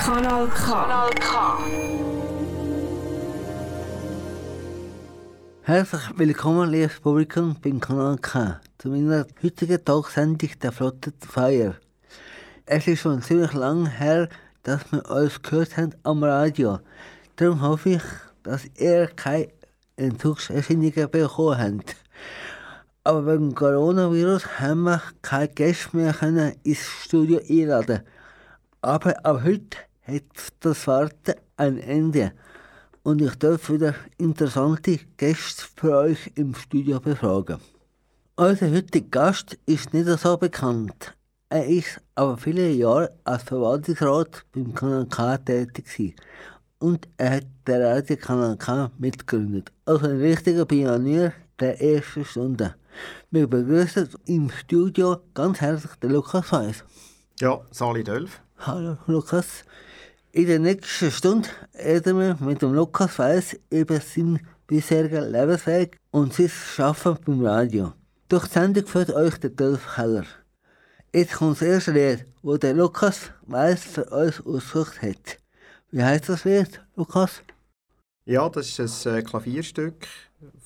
Kanal K. Kanal K. Herzlich willkommen, liebes Publikum, beim Kanal K, zu meiner heutigen Talksendung der Flotte Feier. Es ist schon ziemlich lang her, dass wir uns gehört haben am Radio. Darum hoffe ich, dass ihr keine Entzugserscheinungen bekommen habt. Aber wegen Coronavirus haben wir keine Gäste mehr können ins Studio einladen. Aber ab heute hat das Warten ein Ende. Und ich darf wieder interessante Gäste für euch im Studio befragen. Unser heutiger Gast ist nicht so bekannt. Er ist aber viele Jahre als Verwaltungsrat beim Kanal K tätig gewesen. und er hat den Radio Kanal K mitgegründet. Also ein richtiger Pionier der ersten Stunde. Wir begrüßen im Studio ganz herzlich den Lukas Weiss. Ja, Sali Dölf. Hallo Lukas. In der nächsten Stunde reden wir mit dem Lukas Weiss über seinen bisherigen Lebensweg und sein Schaffen beim Radio. Durch die Sendung führt euch der Dolf Keller. Jetzt kommt das erste Lied, wo der Lukas Weiss für uns ausgesucht hat. Wie heißt das Lied, Lukas? Ja, das ist ein äh, Klavierstück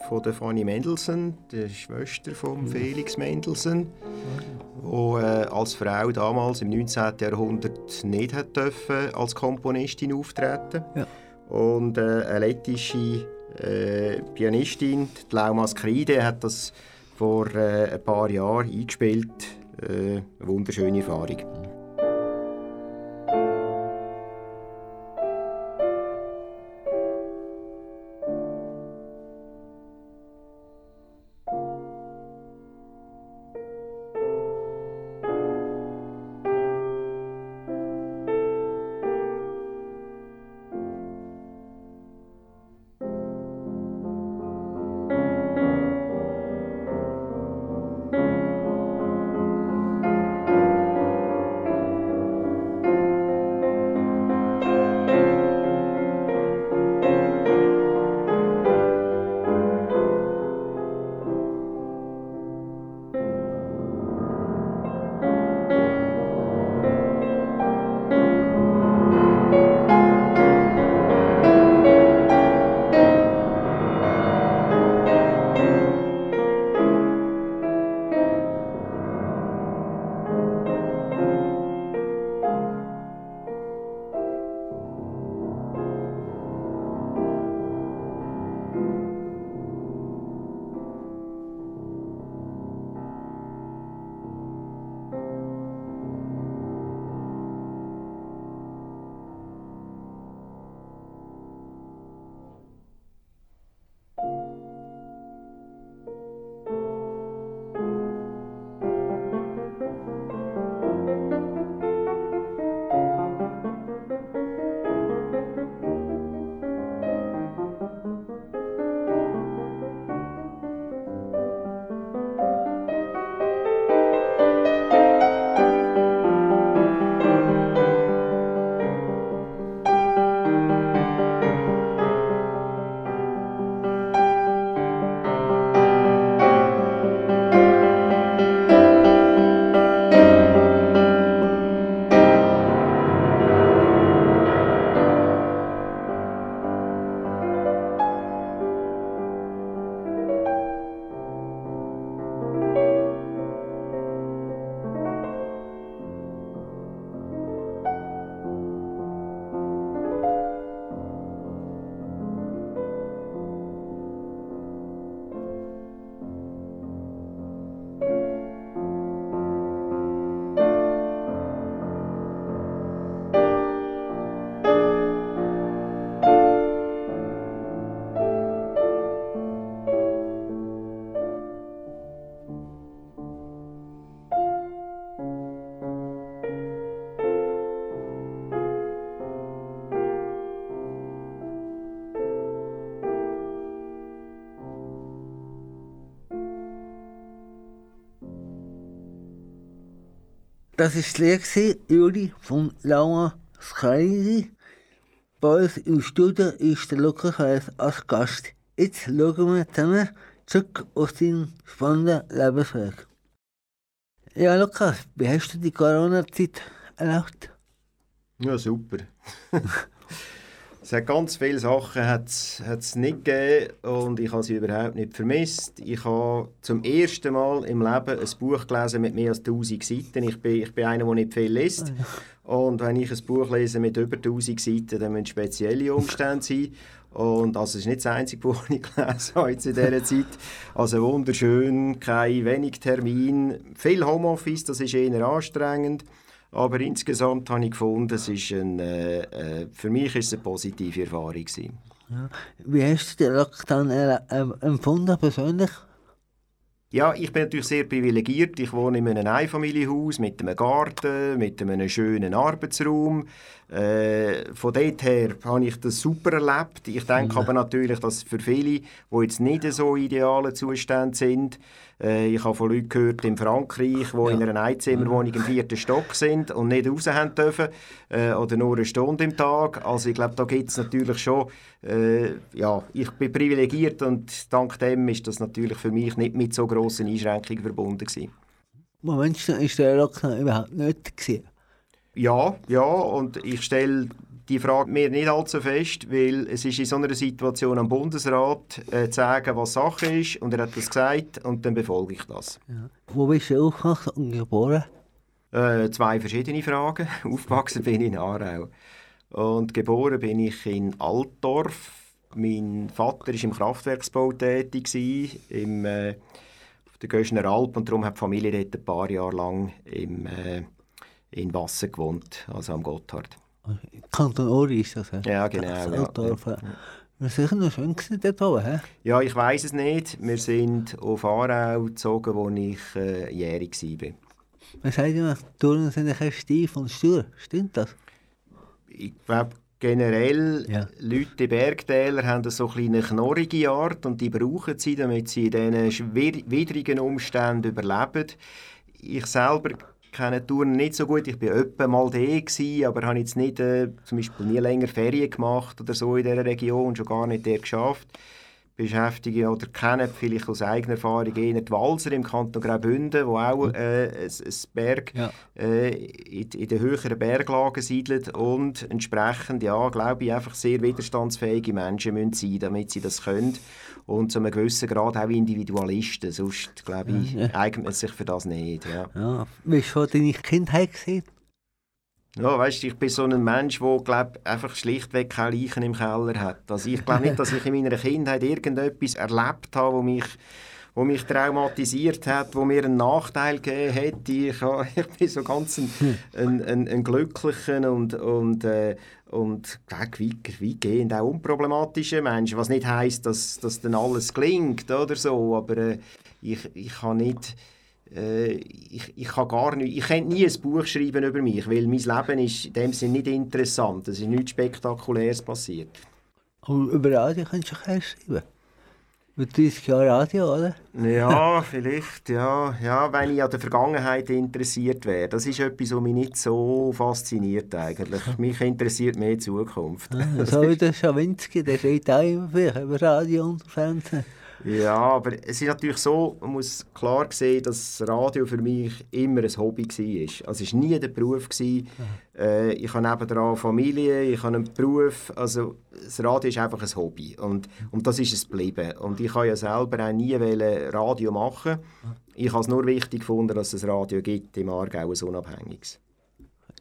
von der Fanny Mendelssohn, der Schwester von Felix Mendelssohn, die äh, als Frau damals im 19. Jahrhundert nicht hat dürfen, als Komponistin auftreten Ja. Und äh, eine lettische äh, Pianistin, die Lauma Skride, hat das vor ein paar Jahren eingespielt. Eine wunderschöne Erfahrung. Das ist gewesen, Juli von Laura Skreisi. Bei uns im Studio ist der Lukas Weiss als Gast. Jetzt schauen wir zusammen zurück auf seinen spannenden Lebensweg. Ja, Lukas, wie hast du die Corona-Zeit erlebt? Ja, super. es hat ganz viele Sachen hat's, hat's nicht gegeben und ich habe sie überhaupt nicht vermisst. Ich habe zum ersten Mal im Leben ein Buch gelesen mit mehr als 1000 Seiten. Ich bin, ich bin einer, der nicht viel liest. Und wenn ich ein Buch lese mit über 1000 Seiten, dann müssen spezielle Umstände sein. Und also es ist nicht das einzige Buch, das ich gelesen habe in dieser Zeit. Also wunderschön, kein wenig Termin, viel Homeoffice, das ist eher anstrengend. Aber insgesamt habe ich gefunden, es ist ein, äh, äh, für mich ist es eine positive Erfahrung. Ja. Wie hast du den Lockdown äh, empfunden persönlich? Ja, ich bin natürlich sehr privilegiert. Ich wohne in einem Einfamilienhaus mit einem Garten, mit einem schönen Arbeitsraum. Äh, von dort her habe ich das super erlebt. Ich denke mhm. aber natürlich, dass für viele, die jetzt nicht so ideale Zustände sind, äh, ich habe von Leuten gehört in Frankreich, die ja. in einer Einzimmerwohnung im vierten Stock sind und nicht raus haben dürfen äh, oder nur eine Stunde im Tag. Also ich glaube, da gibt es natürlich schon, äh, ja, ich bin privilegiert und dank dem ist das natürlich für mich nicht mit so grossen Einschränkungen verbunden gewesen. Moment, ist der Lockdown überhaupt nicht gewesen? Ja, ja, und ich stelle die Frage mir nicht allzu fest, weil es ist in so einer Situation am Bundesrat äh, zu sagen, was Sache ist und er hat das gesagt und dann befolge ich das. Ja. Wo bist du aufgewachsen und geboren? Äh, zwei verschiedene Fragen. Aufgewachsen bin ich in Aarau und geboren bin ich in Altdorf. Mein Vater war im Kraftwerksbau tätig, im, äh, auf der Göschner Alp und darum hat die Familie dort ein paar Jahre lang im, äh, in Wasser gewohnt, also am Gotthard. Kanton Uri ist das, Ja, genau. Das Altdorf, ja. Wir sind sicher noch schön dort oben, he? Ja, ich weiß es nicht. Wir sind auf Aarau gezogen, als ich äh, jährig war. Man sagt immer, Touren sind ein steif und stur. Stimmt das? Ich glaube, generell, ja. Leute in Bergtälern haben so eine knorrige Art und die brauchen sie, damit sie in diesen widrigen Umständen überleben. Ich selber kenne Touren nicht so gut. Ich war öppe mal da, gewesen, aber habe jetzt nicht, äh, zum Beispiel nie länger Ferien gemacht oder so in dieser Region schon gar nicht der geschafft. Beschäftige oder kenne vielleicht aus eigener Erfahrung eher die Walser im Kanton Graubünden, wo auch äh, ein, ein Berg ja. äh, in, in den höheren Berglagen siedelt und entsprechend, ja, glaube ich, einfach sehr widerstandsfähige Menschen müssen sein, damit sie das können und zu einem gewissen Grad auch Individualisten. Sonst, glaube ich, ja, ja. eignet man sich für das nicht. Ja. Ja. Wie war deine Kindheit? Gewesen? Ja, weißt, ich bin so ein Mensch, der glaub, einfach schlichtweg keine Leichen im Keller hat. Also ich glaube nicht, dass ich in meiner Kindheit irgendetwas erlebt habe, wo mich, wo mich traumatisiert hat, wo mir einen Nachteil gegeben hätte. Ich, ich bin so ganz ein, ein, ein, ein glücklicher und, und, äh, und weitgehend auch unproblematischer Mensch. Was nicht heisst, dass, dass dann alles gelingt oder so, aber äh, ich, ich habe nicht ich, ich kann gar nicht, ich könnte nie ein Buch schreiben über mich, weil mein Leben ist in dem Sinne nicht interessant. Es ist nichts Spektakuläres passiert. Aber über Radio könntest du auch schreiben? Mit 30 Jahren Radio, oder? Ja, vielleicht, ja. ja. Wenn ich an der Vergangenheit interessiert wäre. Das ist etwas, was mich nicht so fasziniert eigentlich. Mich interessiert mehr die Zukunft. Ah, so wie der Schawinski, der redet auch immer über Radio und Fernsehen. Ja, aber es ist natürlich so, man muss klar sehen, dass Radio für mich immer ein Hobby war. Also es war nie der Beruf. Äh, ich habe nebenan Familie, ich habe einen Beruf. Also das Radio ist einfach ein Hobby und, und das ist es geblieben. Und ich habe ja selber auch nie Radio machen Ich habe es nur wichtig gefunden, dass es Radio gibt im Aargau, ein unabhängiges.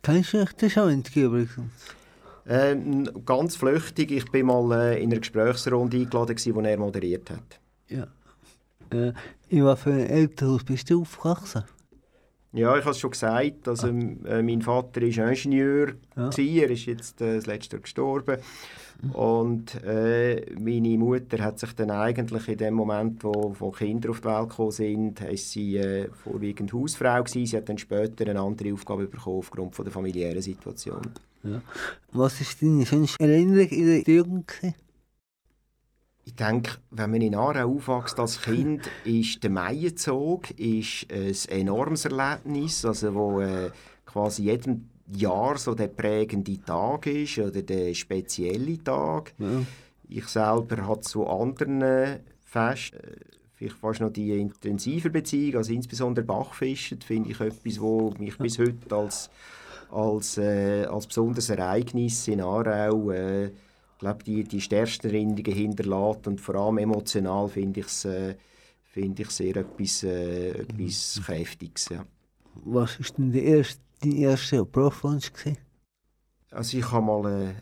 Kennst du den Schawinski übrigens? Ähm, ganz flüchtig. Ich war mal äh, in einer Gesprächsrunde eingeladen, die er moderiert hat. Ja. Äh, in was für einem Elternhaus bist du aufgewachsen? Ja, ich habe es schon gesagt. Also, äh, mein Vater war Ingenieur. Ja. Er ist jetzt äh, das letzte Jahr gestorben. Und äh, meine Mutter hat sich dann eigentlich in dem Moment, wo, wo Kinder auf die Welt gekommen sind, ist sie äh, vorwiegend Hausfrau gewesen. Sie hat dann später eine andere Aufgabe bekommen aufgrund von der familiären Situation. Ja. Was ist deine schönste Erinnerung in der Jugend? Gewesen? Ich denke, wenn man in Aarau aufwächst als Kind, ist der Maienzug ist ein enormes Erlebnis, also wo äh, quasi jedem Jahr so der prägende Tag ist oder der spezielle Tag. Ja. Ich selber habe zu anderen Festen äh, vielleicht fast noch die intensiver Beziehung, also insbesondere Bachfischen, finde ich etwas, wo mich bis heute als als, äh, als besonderes Ereignis in Aarau äh, glaube die, die stärksten Erinnerungen hinterlässt und vor allem emotional finde ich es äh, find sehr etwas, äh, etwas mhm. Kräftiges. Ja. Was war denn der erste, dein erster Berufswunsch? Also ich habe mal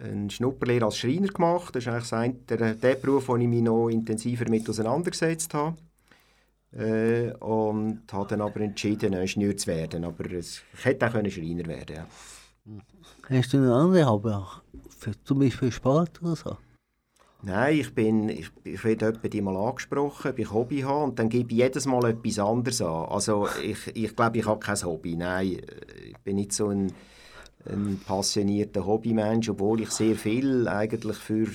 äh, eine Schnupperlehre als Schreiner gemacht. Das ist eigentlich ein, der, der Beruf, wo ich mich noch intensiver mit auseinandergesetzt habe. Äh, und habe dann aber entschieden, Ingenieur zu werden. Aber es, ich hätte auch Schreiner werden ja. Hast du noch andere Hobby? Zum Beispiel Sport oder so? Nein, ich bin, ich, ich werde die mal angesprochen, ob ich Hobby habe und dann gebe ich jedes Mal etwas anderes an. Also ich, ich glaube, ich habe kein Hobby. Nein, ich bin nicht so ein, ein passionierter Hobbymensch, obwohl ich sehr viel eigentlich für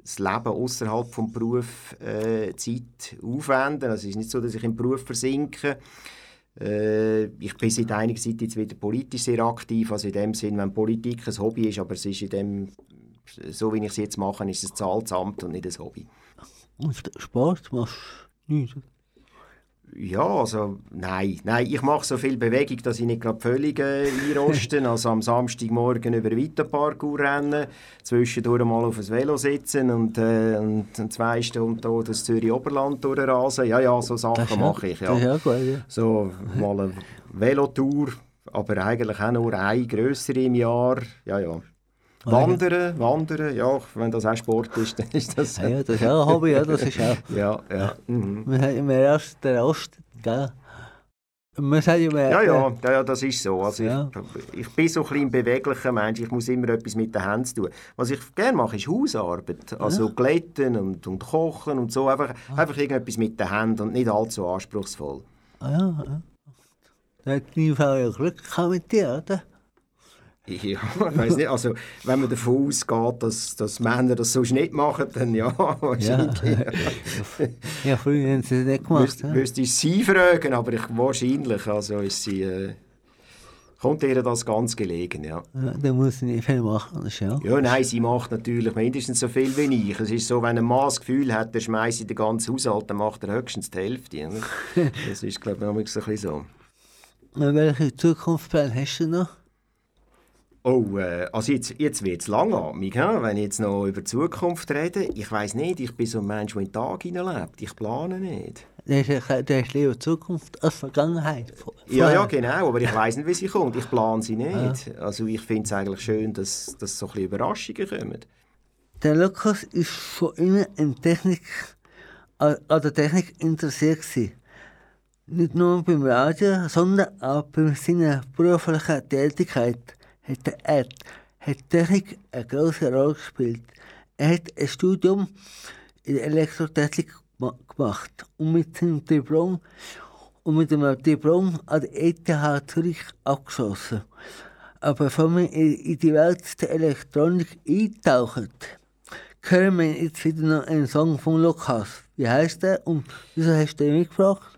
das Leben außerhalb vom Beruf äh, Zeit aufwende. Also es ist nicht so, dass ich im Beruf versinke. Äh, ich bin seit einiger Zeit jetzt wieder politisch sehr aktiv, also in dem Sinn, wenn Politik ein Hobby ist, aber es ist in dem, so wie ich es jetzt mache, ist es ein Zahlsamt und nicht ein Hobby. Und Sport machst du nicht? Ja, also nein, nein, ich mache so viel Bewegung, dass ich nicht gerade völlig äh, einroste. also am Samstagmorgen über den Weiterpark rennen, zwischendurch mal auf ein Velo sitzen und, äh, und zwei Stunden hier das Zürich Oberland durchrasen. Ja, ja, so Sachen mache ich. Ja. Das ja gut, ja. So mal eine Velotour, aber eigentlich auch nur eine größere im Jahr. Ja, ja. Wandern, wandern, ja, wenn das auch Sport ist, dann ist das... ja, das ist auch ein Hobby, ja, das ist auch... ja, ja. Mhm. Wir haben immer erst den Osten, gell? Man sagt ja, ja, ja, ja, das ist so. Also ja. ich, ich bin so ein, beweglicher Mensch, ich muss immer etwas mit den Händen tun. Was ich gerne mache, ist Hausarbeit. Also ja. glätten und, und kochen und so. Einfach, ah. einfach irgendetwas mit den Händen und nicht allzu anspruchsvoll. Ah, ja, ja. Da hat Frau ja Glück mit dir, oder? Ja, ich weiß nicht. Also, wenn man davon ausgeht, dass, dass Männer das sonst nicht machen, dann ja, wahrscheinlich. Ja, ja früher haben sie das nicht gemacht. Müsste, müsste ich sie fragen, aber ich, wahrscheinlich also ist sie, äh, kommt ihr das ganz gelegen, ja. ja dann muss sie nicht viel machen, ja. Ja, nein, sie macht natürlich mindestens so viel wie ich. Es ist so, wenn ein Mann das Gefühl hat, er schmeißt den ganzen Haushalt, dann macht er höchstens die Hälfte. Das ist, glaube ich, ein bisschen so. Welche Zukunftspläne hast du noch? Oh, äh, also jetzt, jetzt wird es langatmig, wenn ich jetzt noch über die Zukunft rede. Ich weiß nicht, ich bin so ein Mensch, der in den Tag hineinlebt. Ich plane nicht. Du hast lieber Zukunft als Vergangenheit. Ja, ja, genau, aber ich weiß nicht, wie sie kommt. Ich plane sie nicht. Ja. Also ich finde es eigentlich schön, dass, dass so ein bisschen Überraschungen kommen. Der Lukas ist von innen in Technik, an der Technik interessiert gewesen. Nicht nur beim Radio, sondern auch bei seiner beruflichen Tätigkeit hat, er, hat Technik eine große Rolle gespielt. Er hat ein Studium in Elektrotechnik gemacht und mit seinem Diplom und mit dem Diplom an der ETH Zürich abgeschlossen. Aber bevor wir in die Welt der Elektronik eintauchen, hören wir jetzt wieder noch einen Song von Lukas. Wie heißt der und wieso hast du den mitgebracht?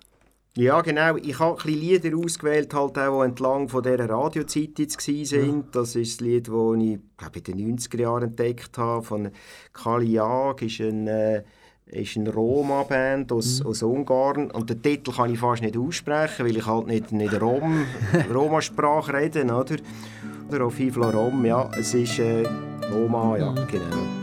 Ja, genau. Ich habe ein Lieder ausgewählt, halt auch, die entlang von dieser Radiozeit jetzt waren. Ja. Das ist das Lied, das ich glaube, in den 90er Jahren entdeckt habe, von Kali Jag, ist ein, äh, ist eine Roma-Band aus, mhm. aus Ungarn. Und den Titel kann ich fast nicht aussprechen, weil ich halt nicht, nicht Rom, Roma-Sprache rede, oder? Oder auf Rom, ja. Es ist äh, Roma, ja, mhm. genau.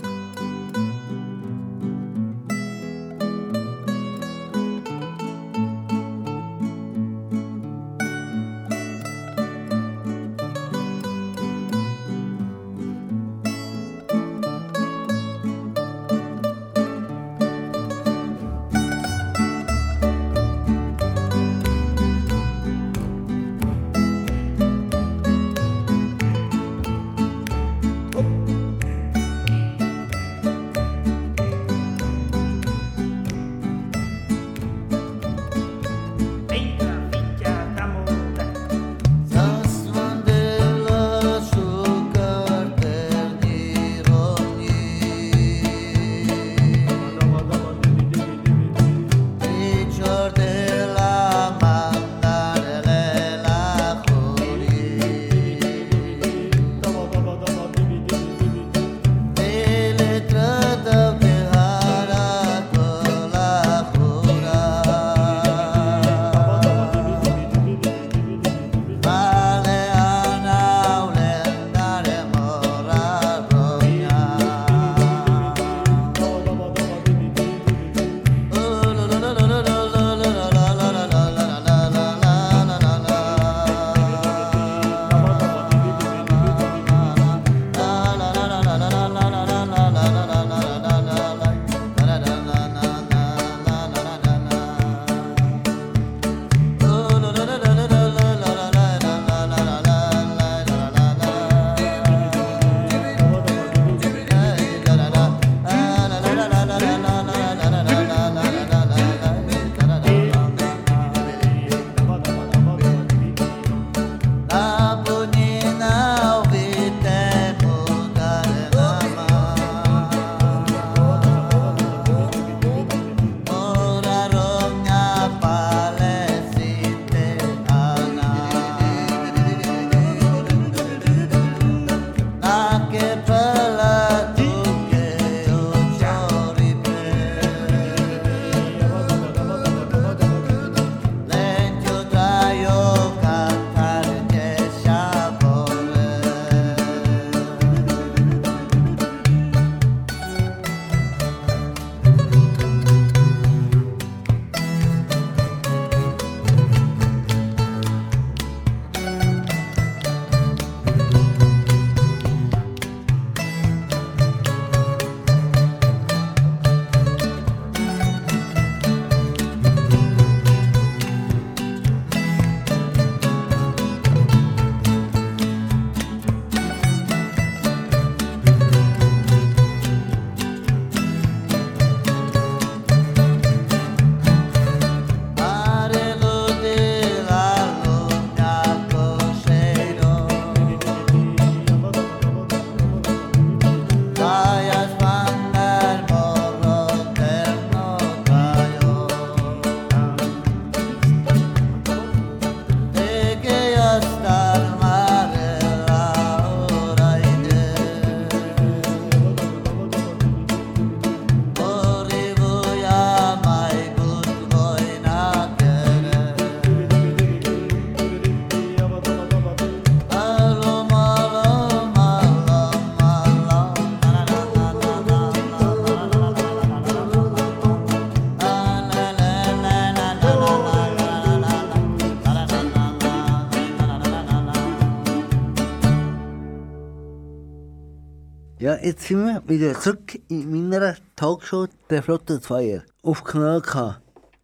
Jetzt sind wir wieder zurück in meiner Talkshow «Der Flotte Feier» auf Kanal K.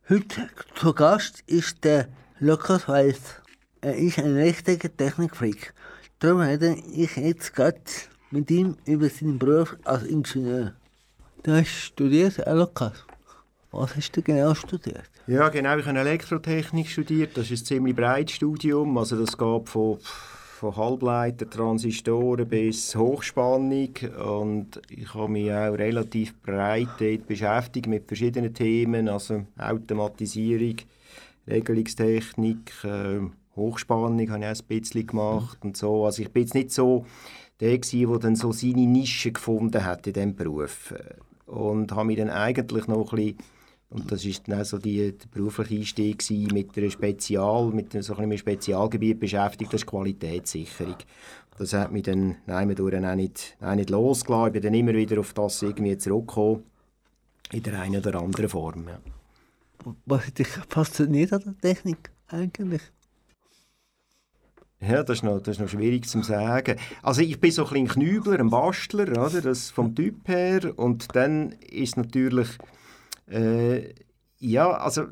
Heute zu Gast ist der Lukas Weiss. Er ist ein richtiger Technikfreak. Darum rede ich jetzt gerade mit ihm über seinen Beruf als Ingenieur. Du hast studiert, äh, Lukas. Was hast du genau studiert? Ja, genau. Ich habe Elektrotechnik studiert. Das ist ein ziemlich breites Studium. Also das geht von, von Halbleiter, Transistoren bis Hochspannung. Und ich habe mich auch relativ breit beschäftigt mit verschiedenen Themen. Also Automatisierung, Regelungstechnik, äh, Hochspannung habe ich auch ein bisschen gemacht und so. Also ich bin jetzt nicht so der gewesen, der dann so seine Nische gefunden hat in diesem Beruf. Und habe mich dann eigentlich noch ein bisschen und das ist dann auch so die, der berufliche Einstieg mit einem Spezial, mit so einem Spezialgebiet beschäftigt, das ist Qualitätssicherung. Das hat mich dann nein, auch nicht, auch nicht losgelassen. Ich bin dann immer wieder auf das irgendwie zurückgekommen, in der einen oder anderen Form. Ja. Was dich fasziniert an der Technik eigentlich? Ja, das ist, noch, das ist noch schwierig zu sagen. Also ich bin so ein, ein Knübler, ein Bastler, oder? Das vom Typ her. Und dann ist natürlich äh, ja, also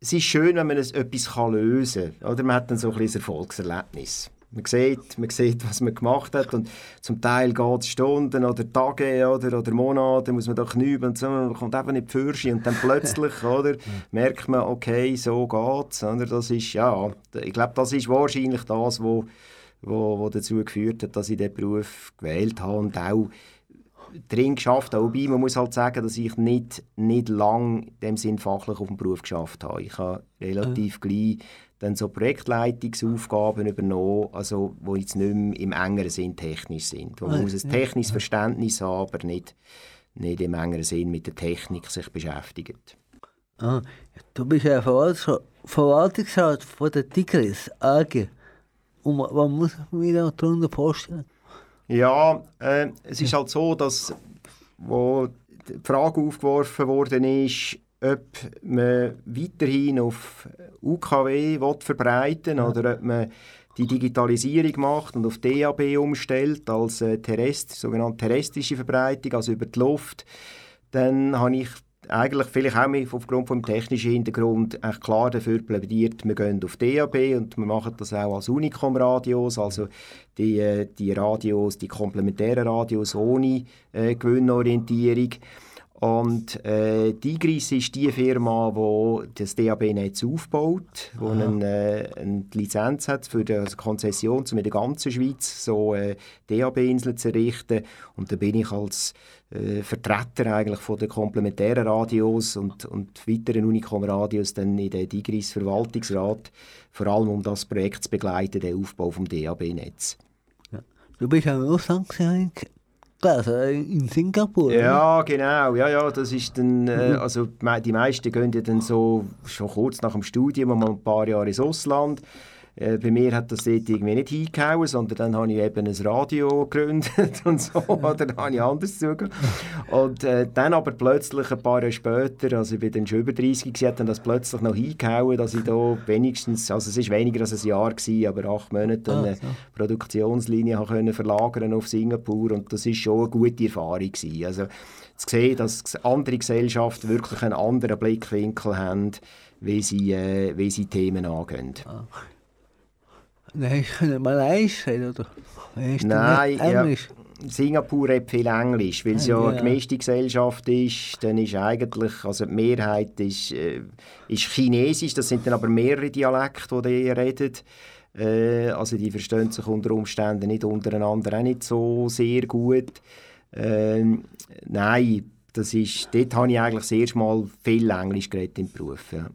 es ist schön, wenn man etwas kann lösen kann. Oder man hat dann so ein Erfolgserlebnis. Man sieht, man sieht, was man gemacht hat und zum Teil geht es Stunden oder Tage oder, oder Monate, muss man da knübeln und so, man kommt einfach nicht Fürsche und dann plötzlich oder, merkt man, okay, so geht's. Oder? Das ist, ja, ich glaube, das ist wahrscheinlich das, wo, wo, wo dazu geführt hat, dass ich diesen Beruf gewählt habe und auch drin geschafft habe. Wobei, man muss halt sagen, dass ich nicht, nicht lang in dem Sinn fachlich auf dem Beruf geschafft habe. Ich habe relativ mhm. gleich dann so Projektleitungsaufgaben übernommen, also wo jetzt nicht mehr im engeren Sinn technisch sind. Man muss ein technisches Verständnis haben, aber nicht, nicht im engeren Sinn mit der Technik sich beschäftigt. Ah, du bist ja Verwaltungsrat von der Tigris AG. Und was muss man mir darunter vorstellen? Ja, äh, es ist halt so, dass wo die Frage aufgeworfen worden ist, ob man weiterhin auf UKW will verbreiten ja. oder ob man die Digitalisierung macht und auf DAB umstellt als äh, terrest, sogenannte terrestrische Verbreitung, also über die Luft, dann habe ich eigentlich vielleicht auch aufgrund des technischen Hintergrund klar dafür plädiert, wir gehen auf DAB und wir machen das auch als Unicom-Radios, also die, äh, die Radios, die komplementären Radios ohne äh, Gewinnorientierung. Und äh, Digris ist die Firma, die das DAB-Netz aufbaut, die eine, äh, eine, Lizenz hat für die also Konzession, um in der ganzen Schweiz so äh, DAB-Inseln zu errichten. Und da bin ich als äh, Vertreter eigentlich von den komplementären Radios und, und weiteren Unicom-Radios dann in den Digris Verwaltungsrat, vor allem um das Projekt zu begleiten, den Aufbau des DAB-Netz. Ja. Du bist am Ausland also in Singapur. Ja, genau. Ja, ja, das ist dann, äh, mhm. also die meisten gehen ja dann so schon kurz nach dem Studium mal ein paar Jahre ins Ausland. Äh, bei mir hat das dort irgendwie nicht hingehauen, sondern dann habe ich eben ein Radio gegründet und so, oder dann habe ich anders zugehört. Und äh, dann aber plötzlich, ein paar Jahre später, also ich bin dann schon über 30 gewesen, hat dann das plötzlich noch hingehauen, dass ich da wenigstens, also es war weniger als ein Jahr gewesen, aber acht Monate ah, eine so. Produktionslinie habe können verlagern auf Singapur und das ist schon eine gute Erfahrung gewesen. Also zu sehen, dass andere Gesellschaften wirklich einen anderen Blickwinkel haben, wie sie, äh, wie sie Themen angehen. Ah. Nein, ich kann Malaysisch reden, oder? Nein, Englisch? Ja. Singapur hat viel Englisch, weil es ja, ja, eine gemischte Gesellschaft ist. Dann ist eigentlich, also die Mehrheit ist, äh, ist Chinesisch, das sind dann aber mehrere Dialekte, die die reden. Äh, also die verstehen sich unter Umständen nicht untereinander auch nicht so sehr gut. Äh, nein, das ist, dort habe ich eigentlich das erste Mal viel Englisch geredet im Beruf. Ja.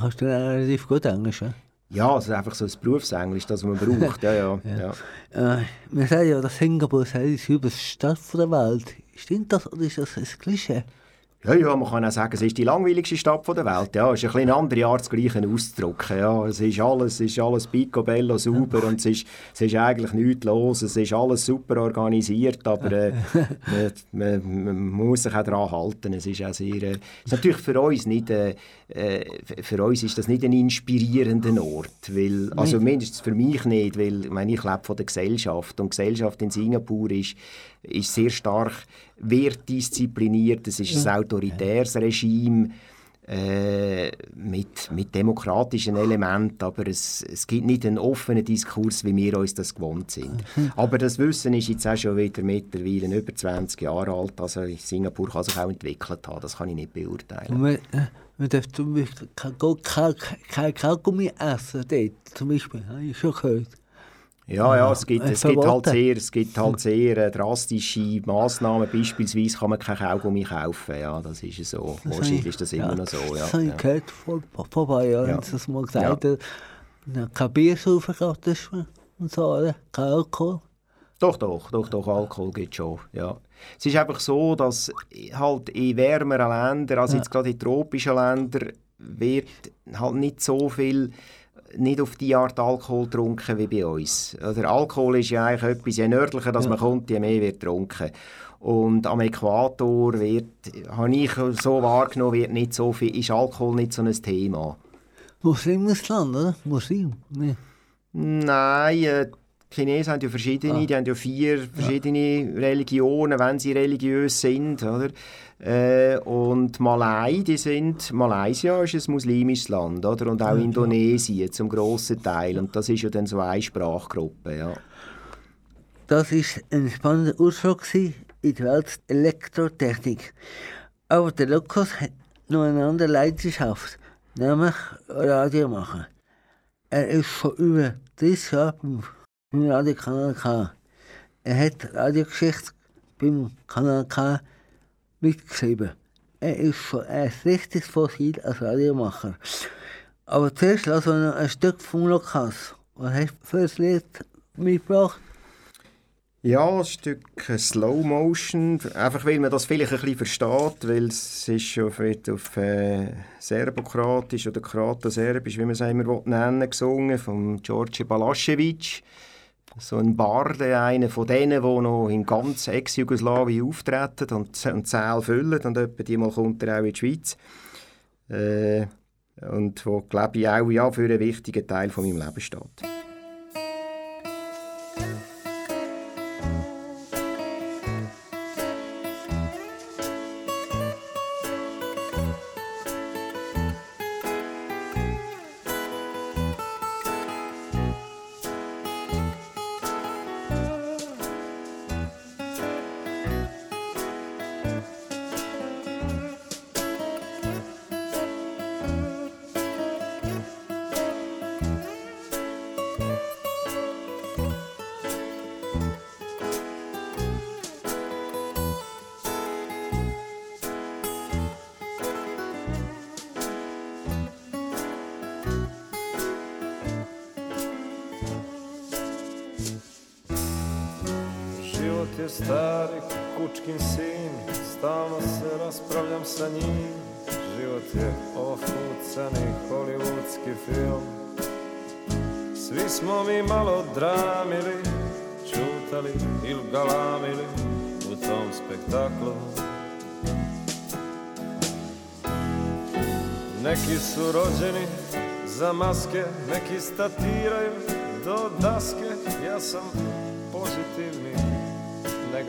Hast du relativ gut Englisch? Ja? Ja, es ist einfach so ein Berufsenglisch, das man braucht. ja, ja, ja. ja. Äh, man sagt ja, dass Singapur sei die Stadt der Welt. Stimmt das oder ist das ein Klischee? Ja, ja, man kann auch sagen, es ist die langweiligste Stadt der Welt. Ja, es ist ein andere Art, das Gleiche auszudrücken. Ja, es ist alles, es ist alles picobello, sauber und es ist, es ist eigentlich nichts los. Es ist alles super organisiert, aber äh, man, man, man, muss sich auch daran halten. Es ist auch sehr, äh, ist natürlich für uns nicht, äh, äh, für uns ist das nicht ein inspirierender Ort, weil, also mindestens für mich nicht, weil ich, meine, ich lebe von der Gesellschaft und die Gesellschaft in Singapur ist ist sehr stark wertdiszipliniert. Es ist ein autoritäres Regime äh, mit, mit demokratischen Elementen, aber es, es gibt nicht einen offenen Diskurs, wie wir uns das gewohnt sind. Aber das Wissen ist jetzt auch schon wieder mittlerweile über 20 Jahre alt. Also Singapur kann sich auch entwickelt haben, das kann ich nicht beurteilen. Man, äh, man darf zum Beispiel kein Kaugummi essen dort, zum Beispiel, habe ich schon gehört. Ja, ja, es gibt, es gibt halt sehr, es gibt halt sehr äh, drastische Massnahmen. Beispielsweise kann man kein Kaugummi kaufen. Ja, das ist so. Das Wahrscheinlich ist das immer ja, noch so. Ja. Das habe ich gehört vor, vor ein paar Jahren, ja. das mal gesagt. Ja. Kein Bier saufen und so, oder? Kein Alkohol. Doch, doch, doch, doch, Alkohol gibt schon, ja. Es ist einfach so, dass halt in wärmeren Ländern, also jetzt gerade in tropischen Ländern, wird halt nicht so viel nicht auf die Art Alkohol getrunken wie bei uns. Der Alkohol ist ja eigentlich etwas, je nördlicher dass ja. man kommt, je mehr wird getrunken. Und am Äquator wird, habe ich so wahrgenommen, wird nicht so viel, ist Alkohol nicht so ein Thema. Muslimusland, oder? Muslim? Nee. Nein, äh, die Chinesen haben ja verschiedene, ah. die haben ja vier verschiedene ja. Religionen, wenn sie religiös sind, oder? Äh, und Malai, die sind, Malaysia ist ein muslimisches Land, oder? Und auch ja, Indonesien zum grossen Teil. Und das ist ja dann so eine Sprachgruppe, ja. Das war ein spannender Ausflug in die Welt Elektrotechnik. Aber der Lukas hat noch eine andere Leidenschaft, nämlich Radio machen. Er ist schon über 30 Jahre beim Radio K. Er hat Radiogeschichte beim Kanal K mitgeschrieben. Er ist schon ein richtiges Fossil als Radiomacher. Aber zuerst lassen wir noch ein Stück vom Lukas. Was hast du für ein Lied mitgebracht? Ja, ein Stück Slow Motion, einfach weil man das vielleicht ein bisschen versteht, weil es ist schon auf äh, Serbokratisch oder Kroato-Serbisch, wie man es immer nennen gesungen, von Georgi Balaschewitsch so ein Barde, einer von denen, die noch in ganz Ex-Jugoslawien auftreten und, und Säle füllen und etwa die mal kommt er auch in die Schweiz. Äh, und wo, glaube ich, auch ja, für einen wichtigen Teil von meinem Leben steht. stari kučkin sin Stalno se raspravljam sa njim. Život je ofucani hollywoodski film. Svi smo mi malo dramili Čutali ili galamili U tom spektaklu. Neki su rođeni za maske Neki statiraju do daske. Ja sam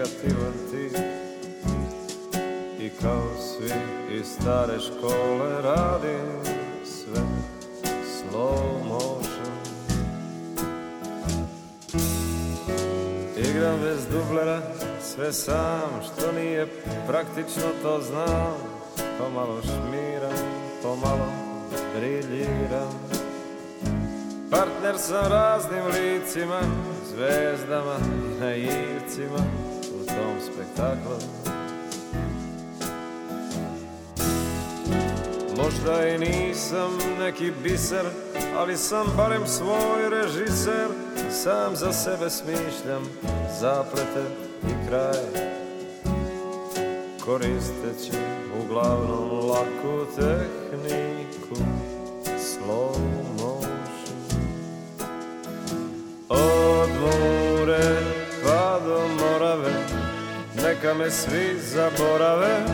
negativan ti I kao svi iz stare škole radim sve slow motion. Igram bez dublera, sve sam, što nije praktično to znam. Pomalo šmiram, pomalo briljiram. Partner sam raznim licima, zvezdama i naivcima tom spektaklu. Možda i nisam neki biser, ali sam barem svoj režiser. Sam za sebe smišljam zaplete i kraj. koristeći uglavnom laku tehniku slow motion od neka me svi zaborave.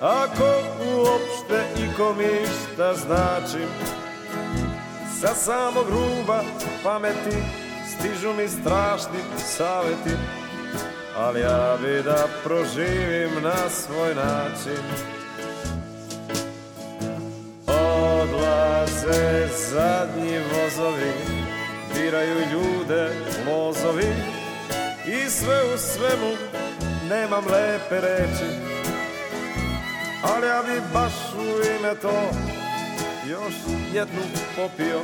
Ako uopšte ikom išta značim sa samog ruba pameti stižu mi strašni saveti ali ja bi da proživim na svoj način. Odlaze zadnji vozovi, diraju ljude lozovi I sve u svemu nemam lepe reči Ali ja bi baš u ime to još jednu popio.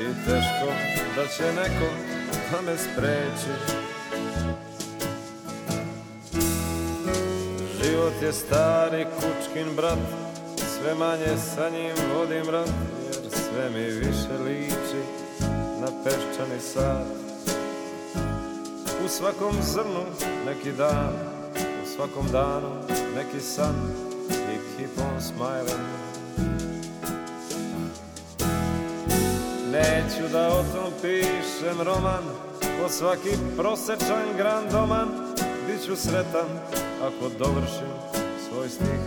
I teško da će neko da me spreči. Život je stari kučkin brat Sve manje sa njim vodim rat Jer sve mi više liči na peščani sad Svakom zrnu neki dan U svakom danu neki san I keep on smiling Neću da o tom pišem roman Ko svaki prosečan grandoman. Biću sretan ako dovršim svoj stih.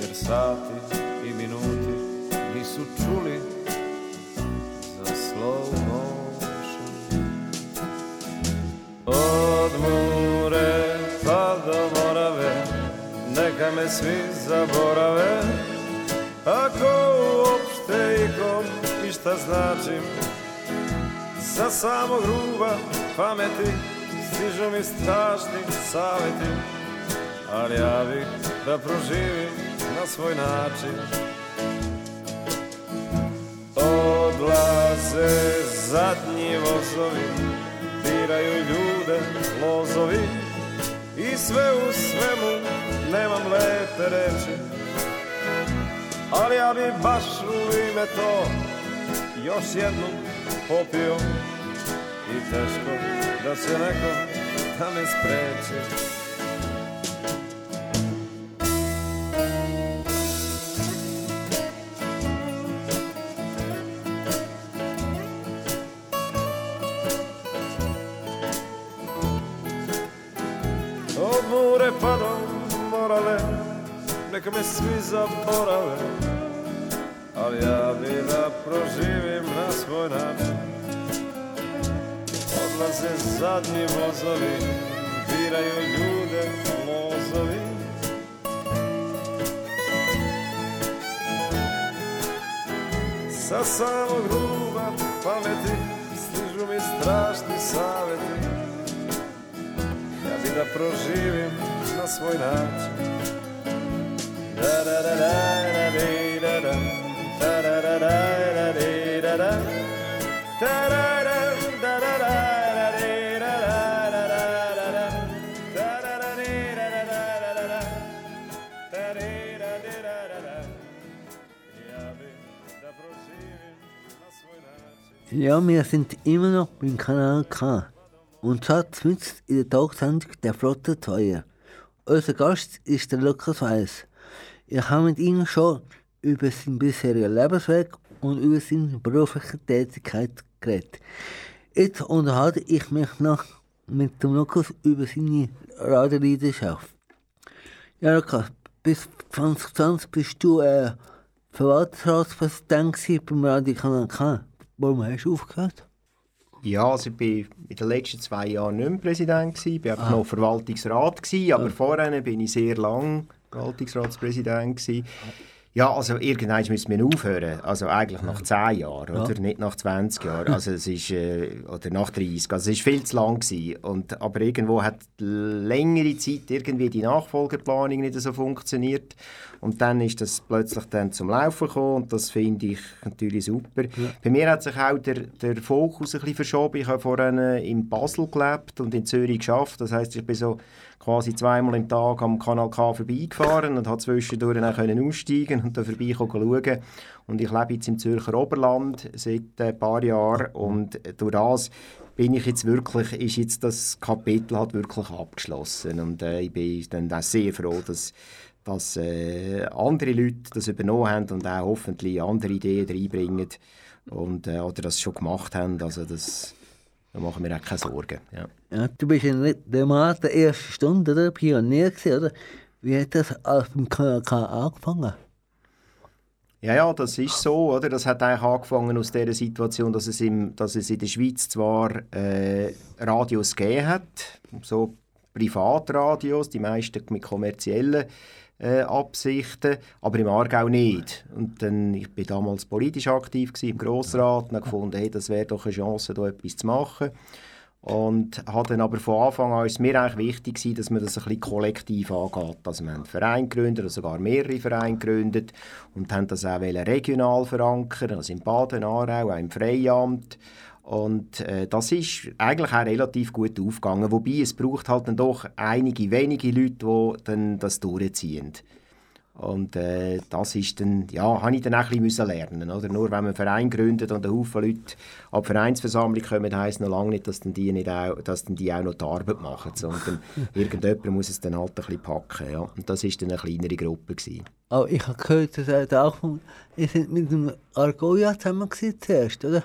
Jer sati i minuti nisu čuli za slow me svi zaborave. Ako uopšte ikom išta značim Sa samog ruba pameti stižu mi strašni saveti Ali ja bih da proživim na svoj način. Odlaze zadnji vozovi Diraju ljude lozovi I sve u svemu nemam lepe reči. Ali ja bi baš u ime to Još jednu popio. I teško da se neko da me spreči svi zaborave Ali ja bi da proživim na svoj način. Odlaze zadnji vozovi Diraju ljude mozovi. Sa samog ruba pameti Stižu mi strašni saveti Ja bi da proživim na svoj način Ja wir sind immer noch beim Kanal K. Und zwar mitten in der Tagsendung der Flotte 2. Unser Gast ist der Lukas Weiss. Ich habe mit ihm schon über seinen bisherigen Lebensweg und über seine berufliche Tätigkeit geredet. Jetzt unterhalte ich mich noch mit dem Lukas über seine Radioleidenschaft. Ja, Lukas, bis 2020 bist du äh, Verwaltungsratspräsident beim Radio Kanal K. Warum hast du aufgehört? Ja, also ich war in den letzten zwei Jahren nicht mehr Präsident, gewesen, ich war einfach noch Verwaltungsrat, gewesen, aber vorher bin ich sehr lang Verwaltungsratspräsident. Gewesen. Ja, also irgendwann müssen wir aufhören, also eigentlich nach 10 Jahren, oder? Nicht nach 20 Jahren, also es ist, äh, oder nach 30, also es war viel zu lang gewesen. Und, aber irgendwo hat längere Zeit irgendwie die Nachfolgeplanung nicht so funktioniert Und dann ist das plötzlich dann zum Laufen gekommen und das finde ich natürlich super. Ja. Bei mir hat sich auch der, der Fokus ein bisschen verschoben. Ich habe vorhin in Basel gelebt und in Zürich geschafft. Das heißt, ich bin so quasi zweimal im Tag am Kanal K vorbeigefahren und habe zwischendurch dann können aussteigen und da vorbei schauen. Und ich lebe jetzt im Zürcher Oberland seit ein paar Jahren und durch das bin ich jetzt wirklich, ist jetzt das Kapitel hat wirklich abgeschlossen und äh, ich bin dann auch sehr froh, dass, dass äh, andere Leute das übernommen haben und auch hoffentlich andere Ideen reinbringen und, äh, oder das schon gemacht haben, also das, da machen wir auch keine Sorgen. Ja. Ja, du bist in der Mann der ersten Stunde, oder? Pionier gewesen, oder? Wie hat das alles beim KK angefangen? Ja, ja, das ist so, oder? Das hat eigentlich angefangen aus der Situation, dass es, im, dass es in der Schweiz zwar äh, Radios gegeben hat, so Privatradios, die meisten mit kommerziellen äh, Absichten, aber im Aargau nicht. Und dann, ich bin damals politisch aktiv gewesen, im Grossrat und habe gefunden, hey, das wäre doch eine Chance, da etwas zu machen. Und hat dann aber von Anfang an ist mir eigentlich wichtig gewesen, dass man das ein bisschen kollektiv angeht. Also wir haben einen Verein gegründet, oder sogar mehrere Vereine gegründet und haben das auch regional verankern, also im Baden, Aarau, auch im Freiamt. Und äh, das ist eigentlich auch relativ gut aufgegangen, wobei es braucht halt dann doch einige wenige Leute, die dann das durchziehen. Und äh, das ist dann, ja, habe ich dann auch ein bisschen lernen oder? Nur wenn man einen Verein gründet und ein Haufen Leute an die Vereinsversammlung kommen, heisst noch lange nicht, dass dann die, nicht auch, dass dann die auch noch die Arbeit machen, sondern irgendjemand muss es dann halt ein bisschen packen. Ja? Und das war dann eine kleinere Gruppe. Gewesen. Oh, ich habe gehört, dass er auch von, ihr seid mit dem Argoia zusammen zuerst, oder?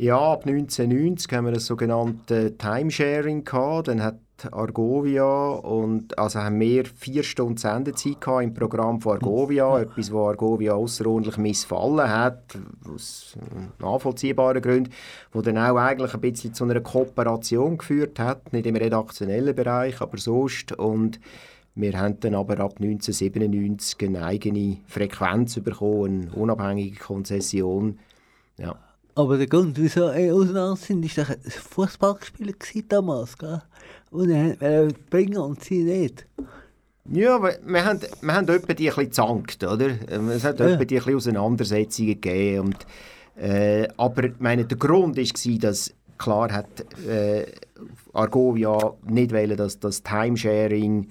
Ja, ab 1990 haben wir das sogenannte Timesharing gehabt. Dann hat Argovia und also haben wir vier Stunden Sendezeit gehabt im Programm von Argovia, etwas, wo Argovia außerordentlich missfallen hat, aus nachvollziehbaren Gründen, wo dann auch eigentlich ein bisschen zu einer Kooperation geführt hat, nicht im redaktionellen Bereich, aber sonst und wir haben dann aber ab 1997 eine eigene Frequenz bekommen, eine unabhängige Konzession. Ja. Aber der Grund, wieso wir auseinander sind, ist doch ein Fußballspieler damals, gell? Und er bringen und sie nicht. Ja, aber wir haben, wir haben etwa die ein bisschen gezankt, oder? Es hat ja. etwa die ein bisschen Auseinandersetzungen gegeben. Und, äh, aber meine, der Grund war, dass klar hat äh, Argovia nicht wollen, dass das Timesharing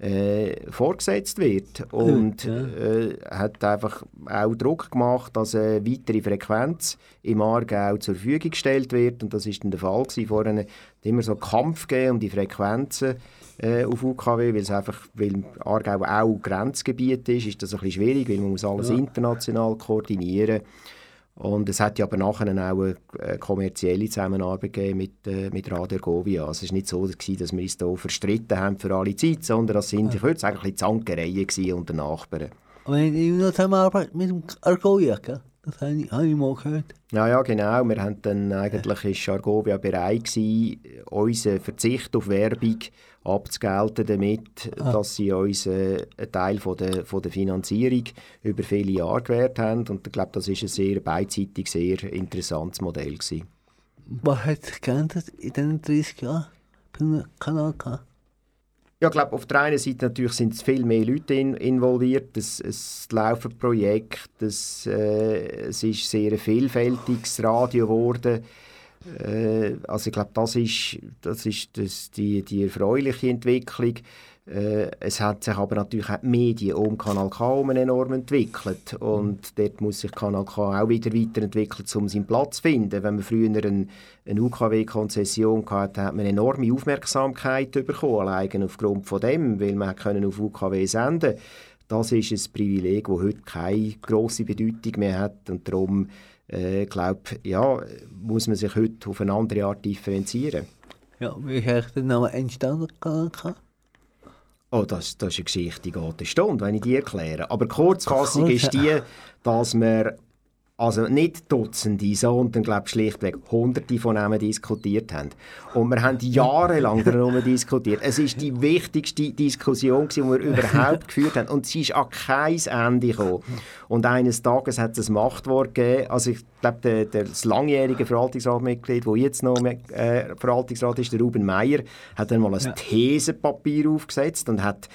äh, vorgesetzt wird und ja. äh, hat einfach auch Druck gemacht, dass eine weitere Frequenz im Aargau zur Verfügung gestellt wird und das ist dann der Fall gewesen. Vorhin immer so Kampf gegeben um die Frequenzen äh, auf UKW, weil es einfach, weil Aargau auch Grenzgebiet ist, ist das ein bisschen schwierig, weil man muss alles ja. international koordinieren muss. Und es hat ja aber nachher auch eine kommerzielle Zusammenarbeit gegeben mit, äh, mit Radio Govia. Also es war nicht so, dass wir uns hier verstritten haben für alle Zeit, sondern das sind, ich würde sagen, Zankereien unter Nachbarn. Aber ich noch Zusammenarbeit mit dem Argovia, gell? Das habe ich, habe ich mal gehört. Ja, ja, genau. Wir haben dann eigentlich ist Argovia bereit gewesen, unseren Verzicht auf Werbung abzugelten damit, ah. dass sie uns äh, einen Teil von der, von der Finanzierung über viele Jahre gewährt haben. Und ich glaube, das ist ein sehr beidseitig sehr interessantes Modell gewesen. Was hat sich geändert in diesen 30 Jahren beim Kanal K? Ja, ich glaube, auf der einen Seite natürlich sind es viel mehr Leute in, involviert. Es, es laufen Projekte, es, äh, es ist sehr ein vielfältiges Radio geworden. Äh, also ich glaube, das ist, das ist das, die, die erfreuliche Entwicklung. Äh, es hat sich aber natürlich auch die Medien um Kanal K enorm entwickelt und dort muss sich Kanal K auch wieder weiterentwickeln, um seinen Platz zu finden. Wenn man früher eine, eine UKW-Konzession hatte, hat man enorme Aufmerksamkeit bekommen, allein aufgrund von dem, weil man können auf UKW senden Das ist ein Privileg, das heute keine grosse Bedeutung mehr hat und darum äh, glaube ja, muss man sich heute auf eine andere Art differenzieren. Ja, wie ist der Name entstanden? Oh, das, das ist eine Geschichte, die geht eine Stunde, wenn ich die erkläre. Aber Kurzfassung ist die, dass wir also nicht Dutzende, sondern glaube schlichtweg Hunderte von ihnen diskutiert haben. Und wir haben jahrelang darüber diskutiert. Es ist die wichtigste Diskussion, die wir überhaupt geführt haben. Und sie ist an kein Ende gekommen. Und eines Tages hat es ein Machtwort gegeben. Also ich glaube, der, der, das langjährige Verwaltungsratmitglied, das jetzt noch äh, Verwaltungsrat ist, der Ruben Meyer, hat dann mal ein ja. Thesenpapier aufgesetzt und hat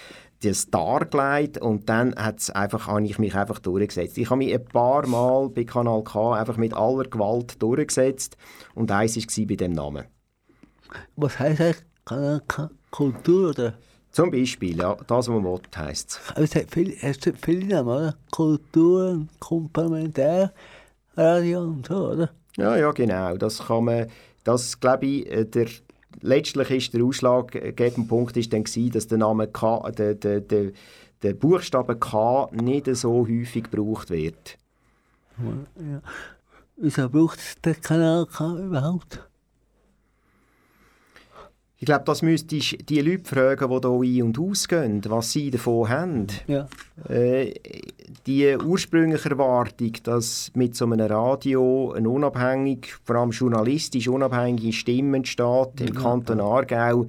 das dargelegt und dann hat's einfach, habe ich mich einfach durchgesetzt. Ich habe mich ein paar Mal bei Kanal K einfach mit aller Gewalt durchgesetzt und eins war bei dem Namen. Was heisst eigentlich Kanal K? Kultur oder? Zum Beispiel, ja, das, was man heisst es. Aber es hat viele, es hat viele Namen, oder? Kultur, Komplementär, Radio und so, oder? Ja, ja, genau. Das kann man, das glaube ich, äh, der, letztlich ist der ausschlaggebende Punkt ist dann gewesen, dass der Name K, der, der, der, der Buchstabe K nicht so häufig gebraucht wird. Ja. Wieso braucht den Kanal K überhaupt? Ich glaube, das müsste ich die Leute fragen, die hier ein- und ausgehen, was sie davon haben. Ja. Äh, die ursprüngliche Erwartung, dass mit so einem Radio eine unabhängig, vor allem journalistisch unabhängige Stimme entsteht im Kanton Aargau,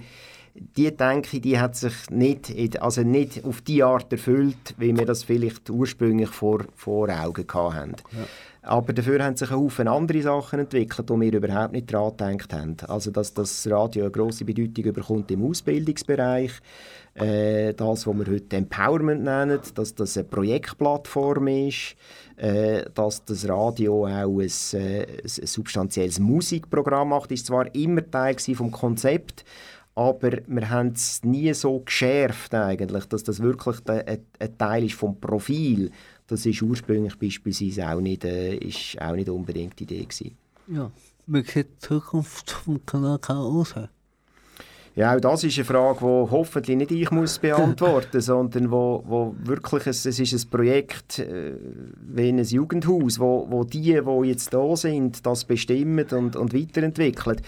die denke ich, die hat sich nicht, also nicht auf die Art erfüllt, wie wir das vielleicht ursprünglich vor, vor Augen hatten. Aber dafür haben sich ein andere Sachen entwickelt, die wir überhaupt nicht daran gedacht haben. Also, dass das Radio eine grosse Bedeutung bekommt im Ausbildungsbereich, äh, das, was wir heute Empowerment nennen, dass das eine Projektplattform ist, äh, dass das Radio auch ein, äh, ein substanzielles Musikprogramm macht, ist zwar immer Teil vom Konzept, aber wir haben es nie so geschärft eigentlich, dass das wirklich ein Teil ist vom Profil. Das ist ursprünglich beispielsweise auch nicht, äh, ist auch nicht unbedingt die Idee gewesen. Ja. Wie sieht die Zukunft vom Kanal K aus? Ja, auch das ist eine Frage, die hoffentlich nicht ich muss beantworten sondern wo, wo wirklich ein, es ist ein Projekt äh, wie ein Jugendhaus, wo, wo die, die jetzt da sind, das bestimmen und, und weiterentwickeln.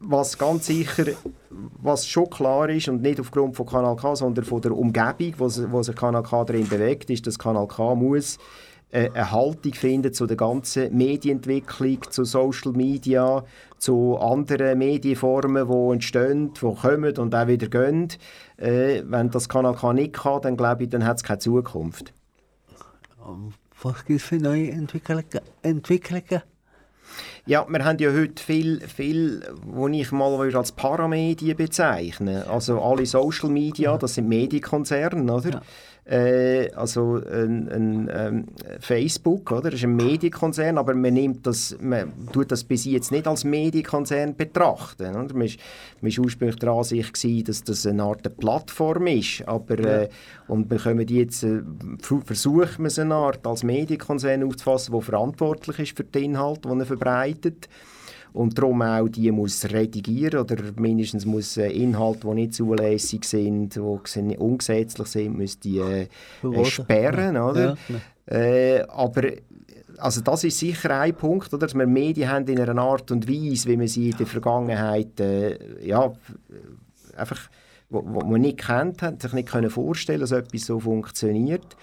Was ganz sicher, was schon klar ist und nicht aufgrund von Kanal K, sondern von der Umgebung, wo, wo sich Kanal K drin bewegt, ist, dass Kanal K muss eine Haltung finden zu der ganzen Medienentwicklung, zu Social Media, zu anderen Medienformen, die entstehen, die kommen und auch wieder gehen. Äh, wenn das Kanal K nicht kann, dann glaube ich, dann hat es keine Zukunft. Was gibt es für neue Entwicklungen? Ja, wir haben ja heute viel, viel was ich mal als Paramedien bezeichnen Also alle Social Media, das sind Medienkonzerne, oder? Äh, also ein, ein, ähm, Facebook, oder? Das ist ein Medienkonzern, aber man nimmt das, man tut das bis jetzt nicht als Medienkonzern betrachten. Oder? Man, ist, man ist ursprünglich der Ansicht gewesen, dass das eine Art Plattform ist, aber äh, und wir kommen jetzt, äh, wir es eine Art als Medienkonzern aufzufassen, der verantwortlich ist für den Inhalt, den er verbreitet und darum auch die muss redigieren oder mindestens muss äh, Inhalte, die nicht zulässig sind, die ungesetzlich sind, muss die äh, äh, sperren, oder? Ja. Äh, aber also das ist sicher ein Punkt, oder? dass wir Medien haben in einer Art und Weise, wie wir sie in der Vergangenheit äh, ja, einfach, wo, wo man nicht kennt, hat sich nicht können vorstellen, dass etwas so funktioniert.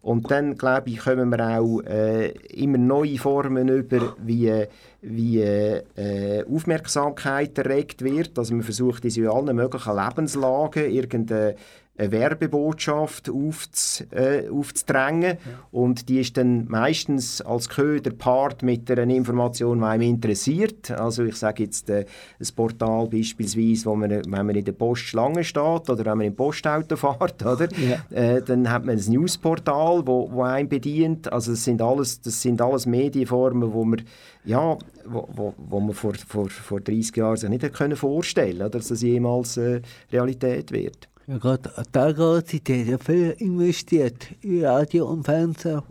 Und dann, glaube ich, kommen wir auch äh, immer neue Formen über, wie, wie äh, Aufmerksamkeit erregt wird. Also man versucht, in allen möglichen Lebenslagen irgendeine eine Werbebotschaft aufz, äh, aufzudrängen und die ist dann meistens als Köder Part mit einer Information, die einem interessiert. Also ich sage jetzt äh, ein Portal beispielsweise, wo man, wenn man in der Postschlange steht oder wenn man im Postauto fährt, oder? Ja. Äh, dann hat man ein Newsportal, wo, wo einen bedient. Also das sind alles, das sind alles Medienformen, wo man ja, wo, wo, wo man vor, vor, vor 30 Jahren sich nicht hätte vorstellen konnte, dass das jemals äh, Realität wird. Ja, gerade da geht die ja viel investiert in Radio und Fernsehen.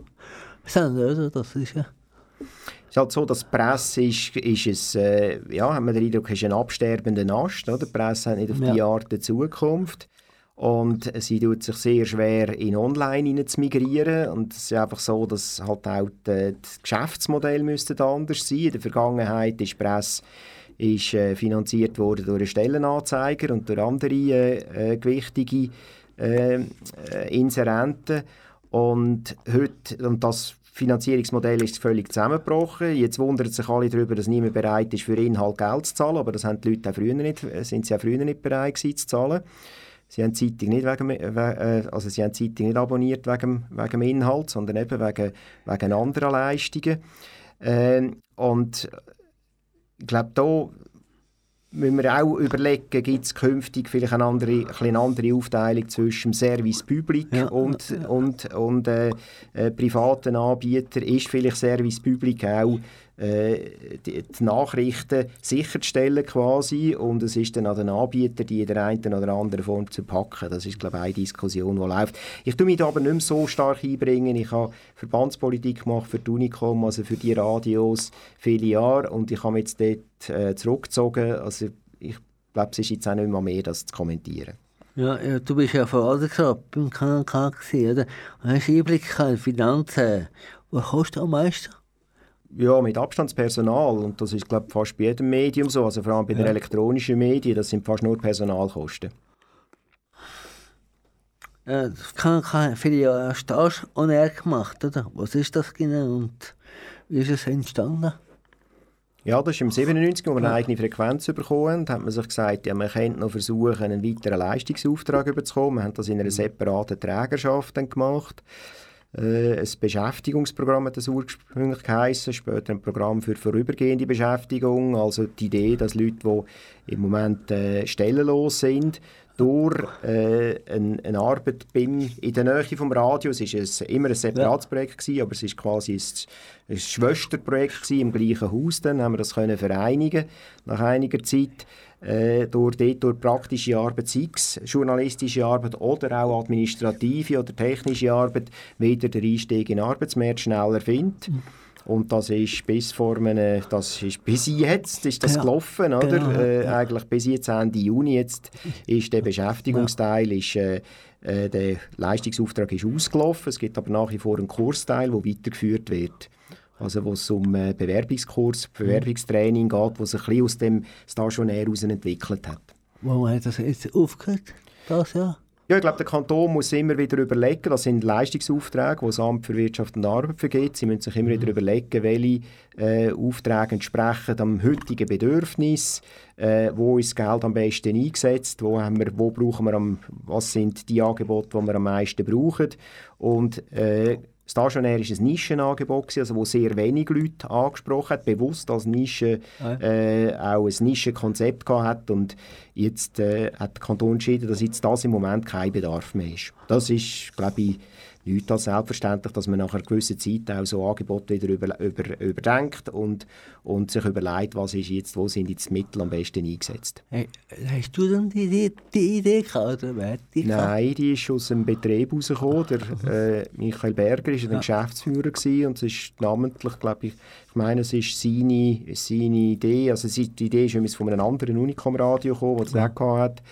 Sender, oder? Das ist ja. Es ist halt so, dass die Presse ist, ist es, äh, ja, hat man den Eindruck, ist ein absterbender Ast. Oder? Die Presse hat nicht auf Ja. die Art eine Zukunft. Und sie tut sich sehr schwer, in Online hinein zu migrieren. Und es ist einfach so, dass halt auch die, das Geschäftsmodell müsste anders sein. In der Vergangenheit ist die Presse ist, äh, finanziert worden durch einen Stellenanzeiger und durch andere äh, äh, gewichtige äh, äh, Inserenten. Und heute, und das Finanzierungsmodell ist völlig zusammengebrochen. Jetzt wundern sich alle darüber, dass niemand bereit ist, für Inhalt Geld zu zahlen, aber das haben die Leute auch früher nicht, sind sie auch früher nicht bereit gewesen, zu zahlen. Sie haben die Zeitung nicht, wegen, äh, also sie haben die Zeitung nicht abonniert wegen, wegen dem Inhalt, sondern eben wegen, wegen anderer Leistungen. Ähm, und ich glaube, da müssen wir auch überlegen, gibt es künftig vielleicht eine andere, eine andere Aufteilung zwischen dem Service Public Ja. und, und, und äh, äh, privaten Anbietern? Ist vielleicht Service Public auch äh, die, die Nachrichten sicherzustellen quasi und es ist dann an den Anbietern, die in der einen oder anderen Form zu packen. Das ist, glaube ich, eine Diskussion, die läuft. Ich tue mich da aber nicht mehr so stark einbringen. Ich habe Verbandspolitik gemacht für die Unicom, also für die Radios, viele Jahre und ich habe mich jetzt dort äh, zurückgezogen. Also ich glaube, es ist jetzt auch nicht mehr mehr, das zu kommentieren. Ja, ja, du bist ja Verwaltungsrat beim Kanal K gewesen, oder? Und hast Einblick in Finanzen. Was kostet am meisten? Ja, mit Abstandspersonal und das ist glaube ich fast bei jedem Medium so, also vor allem bei den elektronischen Medien, das sind fast nur Personalkosten. Äh, das Kanal K hat viele Jahre Stage on Air gemacht, oder? Was ist das genau und wie ist es entstanden? Ja, das ist im 97, wo wir eine eigene Frequenz bekommen haben, hat man sich gesagt, ja, man könnte noch versuchen, einen weiteren Leistungsauftrag zu bekommen. Wir haben das in einer separaten Trägerschaft dann gemacht. Äh, ein Beschäftigungsprogramm hat das ursprünglich geheissen, später ein Programm für vorübergehende Beschäftigung, also die Idee, dass Leute, die im Moment äh, stellenlos sind, durch äh, eine, eine Arbeit beim, in der Nähe vom Radio, es war immer ein separates Projekt, gewesen, aber es war quasi ein, ein Schwesterprojekt gewesen, im gleichen Haus, dann haben wir das können vereinigen nach einiger Zeit äh, durch, dort, durch praktische Arbeit, sei es journalistische Arbeit oder auch administrative oder technische Arbeit, wieder der Einstieg in den Arbeitsmarkt schneller findet. Und das ist bis vor einem, das ist bis jetzt ist das Ja, gelaufen, oder? genau, äh, ja. Eigentlich bis jetzt Ende Juni jetzt ist der Beschäftigungsteil, ist, äh, äh, der Leistungsauftrag ist ausgelaufen. Es gibt aber nach wie vor einen Kursteil, der weitergeführt wird. Also wo es um äh, Bewerbungskurs, Bewerbungstraining geht, wo sich ein bisschen aus dem Stationär heraus entwickelt hat. Warum hat das jetzt aufgehört? Das Jahr? Ja, ich glaube, der Kanton muss immer wieder überlegen, das sind Leistungsaufträge, die das Amt für Wirtschaft und Arbeit vergibt. Sie müssen sich immer wieder überlegen, welche äh, Aufträge entsprechen am heutigen Bedürfnis, äh, wo ist das Geld am besten eingesetzt, wo, haben wir, wo brauchen wir am, was sind die Angebote, die wir am meisten brauchen. Und äh, Stationär ist ein Nischenangebot, also wo sehr wenig Leute angesprochen hat, bewusst als Nische äh, auch ein Nischenkonzept gehabt hat und jetzt äh, hat der Kanton entschieden, dass jetzt das im Moment kein Bedarf mehr ist. Das ist, glaube ich, nichts als selbstverständlich, dass man nach einer gewissen Zeit auch so Angebote wieder über, über, überdenkt und, und sich überlegt, was ist jetzt, wo sind jetzt die Mittel am besten eingesetzt. Hey, hast du denn die, die, die Idee gehabt, oder wer die? Nein, die ist aus dem Betrieb rausgekommen. Der, äh, Michael Berger war der Geschäftsführer gewesen, und es ist namentlich, glaube ich, ich meine, es ist seine, seine Idee, also die Idee ist übrigens von einem anderen Unicom-Radio gekommen, das er auch hat,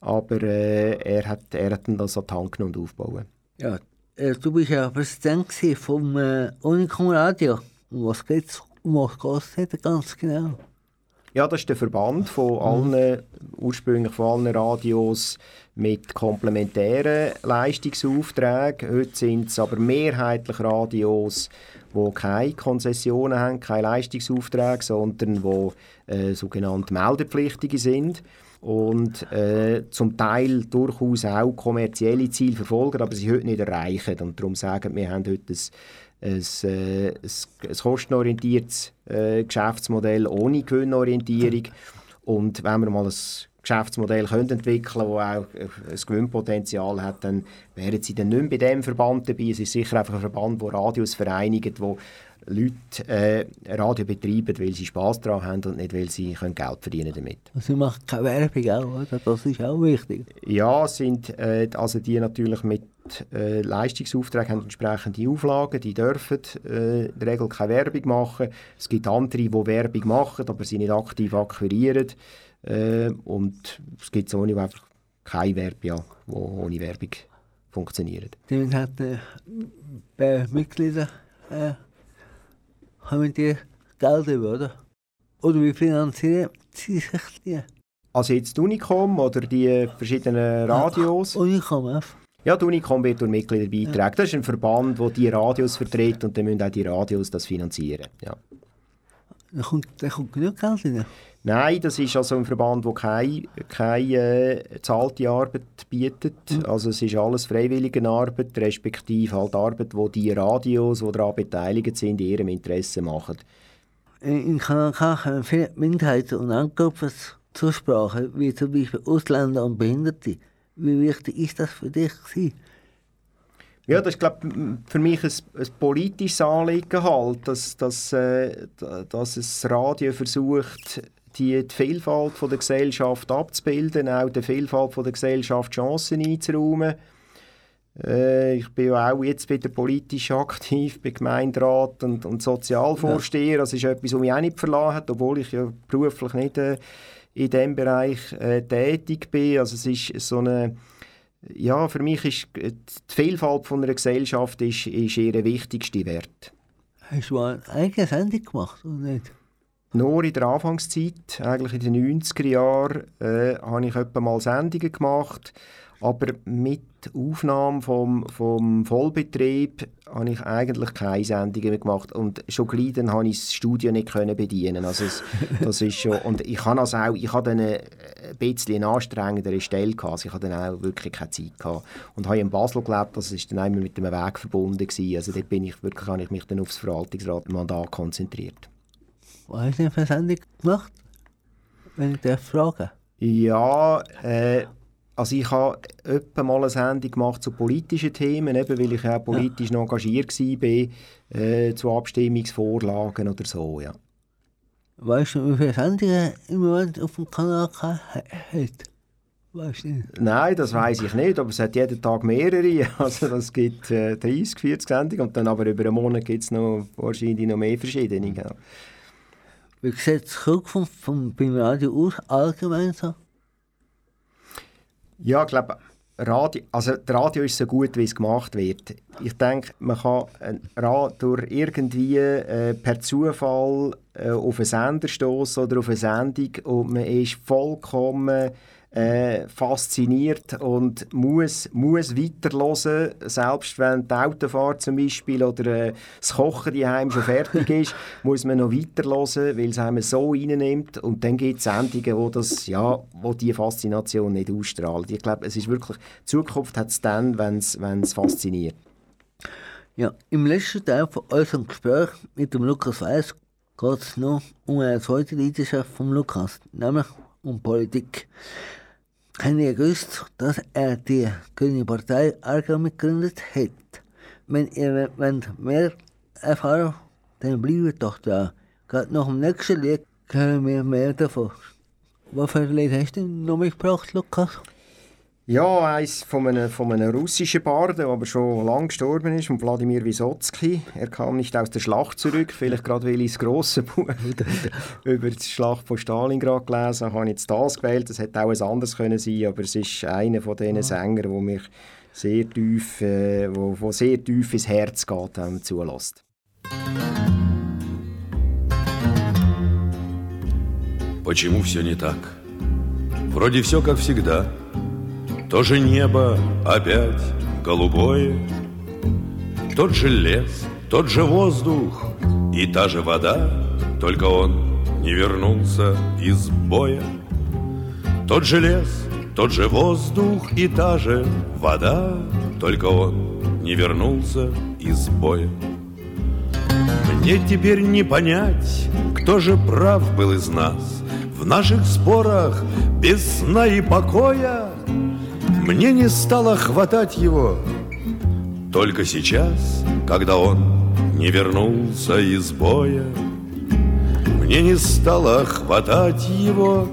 aber äh, er, hat, er hat dann das an die Hand genommen und aufgebaut. Ja, du bist ja Präsident vom äh, Unicom Radio. Um was geht's? Um was geht's denn ganz genau? Ja, das ist der Verband von allen, ursprünglich von allen Radios mit komplementären Leistungsaufträgen. Heute sind es aber mehrheitlich Radios, die keine Konzessionen haben, keine Leistungsaufträge, sondern die äh, sogenannte Meldepflichtige sind und äh, zum Teil durchaus auch kommerzielle Ziele verfolgen, aber sie heute nicht erreichen. Und darum sagen wir, wir haben heute ein, ein, äh, ein, ein kostenorientiertes äh, Geschäftsmodell ohne Gewinnorientierung. Und wenn wir mal ein Geschäftsmodell können entwickeln können, das auch äh, ein Gewinnpotenzial hat, dann wären sie dann nicht mehr bei diesem Verband dabei. Es ist sicher einfach ein Verband, der Radios vereinigt, wo Leute äh, Radio betreiben, weil sie Spass daran haben und nicht, weil sie können Geld verdienen damit. Also, sie macht keine Werbung auch, oder? Das ist auch wichtig. Ja, sind äh, also die natürlich mit äh, Leistungsaufträgen haben entsprechende Auflagen, die dürfen äh, in der Regel keine Werbung machen. Es gibt andere, die Werbung machen, aber sie nicht aktiv akquirieren. Äh, und es gibt so einfach keine Werbung, ja, die ohne Werbung funktioniert. Die hat äh, bei Mitgliedern äh, haben die Geld über, oder? Oder wie finanzieren sie sich die? Also jetzt die Unicom oder die verschiedenen Radios? Unicom, einfach. Ja, die Unicom wird durch Mitglieder beitragen. Das ist ein Verband, der die Radios vertritt und dann müssen auch die Radios das finanzieren. Ja. Da kommt, da kommt genug Geld rein. Nein, das ist also ein Verband, der keine, keine äh, zahlte Arbeit bietet. Also es ist alles freiwillige Arbeit, respektive halt Arbeit, die die Radios, die daran beteiligt sind, in ihrem Interesse machen. In in Kanal K haben viele Minderheiten und Angruppen zur Sprache, wie zum Beispiel Ausländer und Behinderte. Wie wichtig ist das für dich gewesen? Ja, das ist glaub, für mich ein, ein politisches Anliegen, halt, dass, dass, äh, dass das Radio versucht, die, die Vielfalt von der Gesellschaft abzubilden, auch der Vielfalt von der Gesellschaft Chancen einzuräumen. Äh, ich bin ja auch jetzt wieder politisch aktiv, bin Gemeinderat und, und Sozialvorsteher. Ja. Das ist etwas, was mich auch nicht verlassen hat, obwohl ich ja beruflich nicht äh, in diesem Bereich äh, tätig bin. Also es ist so eine ja, für mich ist die Vielfalt von einer Gesellschaft ist, ist ihr wichtigster Wert. Hast du eine eigene Sendung gemacht oder nicht? Nur in der Anfangszeit, eigentlich in den 90er Jahren, äh, habe ich etwa mal Sendungen gemacht. Aber mit Aufnahme vom, vom Vollbetrieb habe ich eigentlich keine Sendungen mehr gemacht und schon gleich dann habe ich das Studio nicht können bedienen. Also es, das ist schon, und ich habe also auch, ich hatte eine, ein bisschen eine anstrengendere Stelle gehabt, also ich hatte dann auch wirklich keine Zeit gehabt und habe in Basel gelebt, das ist dann einmal mit einem Weg verbunden gewesen. Also dort bin ich wirklich, habe ich mich dann aufs Verwaltungsratmandat konzentriert. Was du denn für eine Sendung gemacht, wenn ich dich frage? Ja, äh, also ich habe etwa mal eine Sendung gemacht zu politischen Themen, eben weil ich auch politisch ja. engagiert war, äh, zu Abstimmungsvorlagen oder so, ja. Weißt du, wie viele Sendungen im Moment auf dem Kanal hat? Weißt du? Nein, das weiß ich nicht, aber es hat jeden Tag mehrere. Also es gibt äh, 30, 40 Sendungen und dann aber über einen Monat gibt es noch wahrscheinlich noch mehr verschiedene. Ja. Wie sieht die Zukunft vom, beim Radio aus allgemein so? Ja, ich glaube, Radio, also Radio ist so gut, wie es gemacht wird. Ich denke, man kann durch irgendwie äh, per Zufall äh, auf einen Sender stoßen oder auf eine Sendung und man ist vollkommen äh, fasziniert und muss, muss weiterhören, selbst wenn die Autofahrt zum Beispiel oder äh, das Kochen daheim schon fertig ist, muss man noch weiterhören, weil es einem so reinnimmt und dann gibt es Sendungen, wo, das, ja, wo die Faszination nicht ausstrahlt. Ich glaube, es ist wirklich, die Zukunft hat es dann, wenn es fasziniert. Ja, im letzten Teil von unserem Gespräch mit dem Lukas Weiss geht es noch um eine zweite Leidenschaft von Lukas, nämlich um Politik. Ihr gewusst, dass er die Grüne Partei Arga mitgegründet hat? Wenn ihr wollt mehr erfahren dann bleibt doch da. Gerade nach dem nächsten Lied hören wir mehr davon. Was für ein Lied hast du noch mitgebracht, Lukas? Ja, eins von einem, von einem russischen Barden, der aber schon lange gestorben ist, von Wladimir Wysotsky. Er kam nicht aus der Schlacht zurück, vielleicht gerade weil ich das grosse Buch über die Schlacht von Stalingrad gelesen habe, habe ich jetzt das gewählt. Das hätte auch ein anderes können sein, aber es ist einer von diesen ja. Sängern, der mich sehr tief, äh, wo, wo sehr tief ins Herz geht, ähm, zulässt. Почему все не так? Вроде все как всегда. То же небо опять голубое, Тот же лес, тот же воздух и та же вода, Только он не вернулся из боя. Тот же лес, тот же воздух и та же вода, Только он не вернулся из боя. Мне теперь не понять, кто же прав был из нас В наших спорах без сна и покоя мне не стало хватать его. Только сейчас, когда он не вернулся из боя Мне не стало хватать его.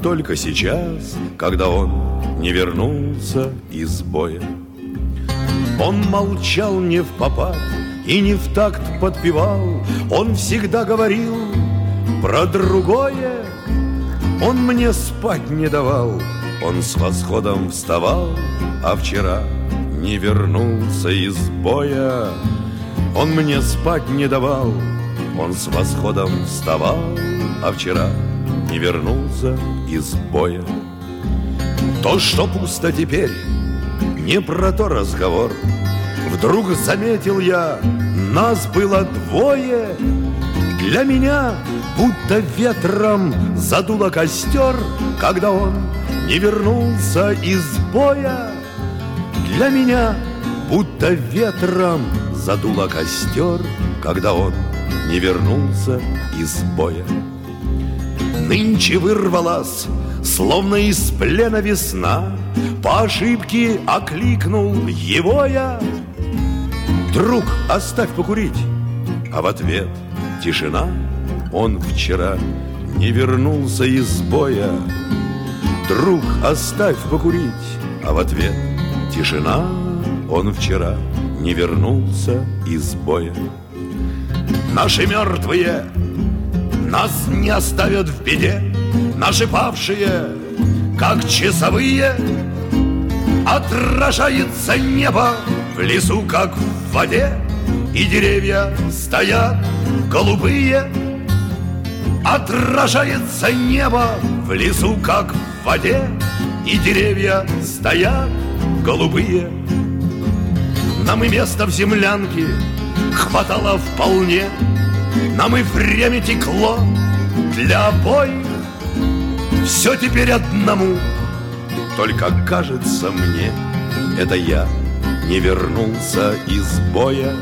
Только сейчас, когда он не вернулся из боя. Он молчал не в попад и не в такт подпевал. Он всегда говорил про другое. Он мне спать не давал он с восходом вставал, а вчера не вернулся из боя. Он мне спать не давал, он с восходом вставал, а вчера не вернулся из боя. То, что пусто теперь, не про то разговор. Вдруг заметил я, нас было двое. Для меня будто ветром задуло костер, когда он не вернулся из боя. Для меня будто ветром задуло костер, когда он не вернулся из боя. Нынче вырвалась, словно из плена весна. По ошибке окликнул его я. Друг, оставь покурить! А в ответ тишина. Он вчера не вернулся из боя Друг, оставь покурить А в ответ тишина Он вчера не вернулся из боя. Наши мертвые нас не оставят в беде. Наши павшие, как часовые Отражается небо в лесу, как в воде. И деревья стоят голубые Отражается небо в лесу, как в воде И деревья стоят голубые. Нам и место в землянке хватало вполне. Нам и время текло для обоих. Все теперь одному. Только кажется мне Это я не вернулся из боя.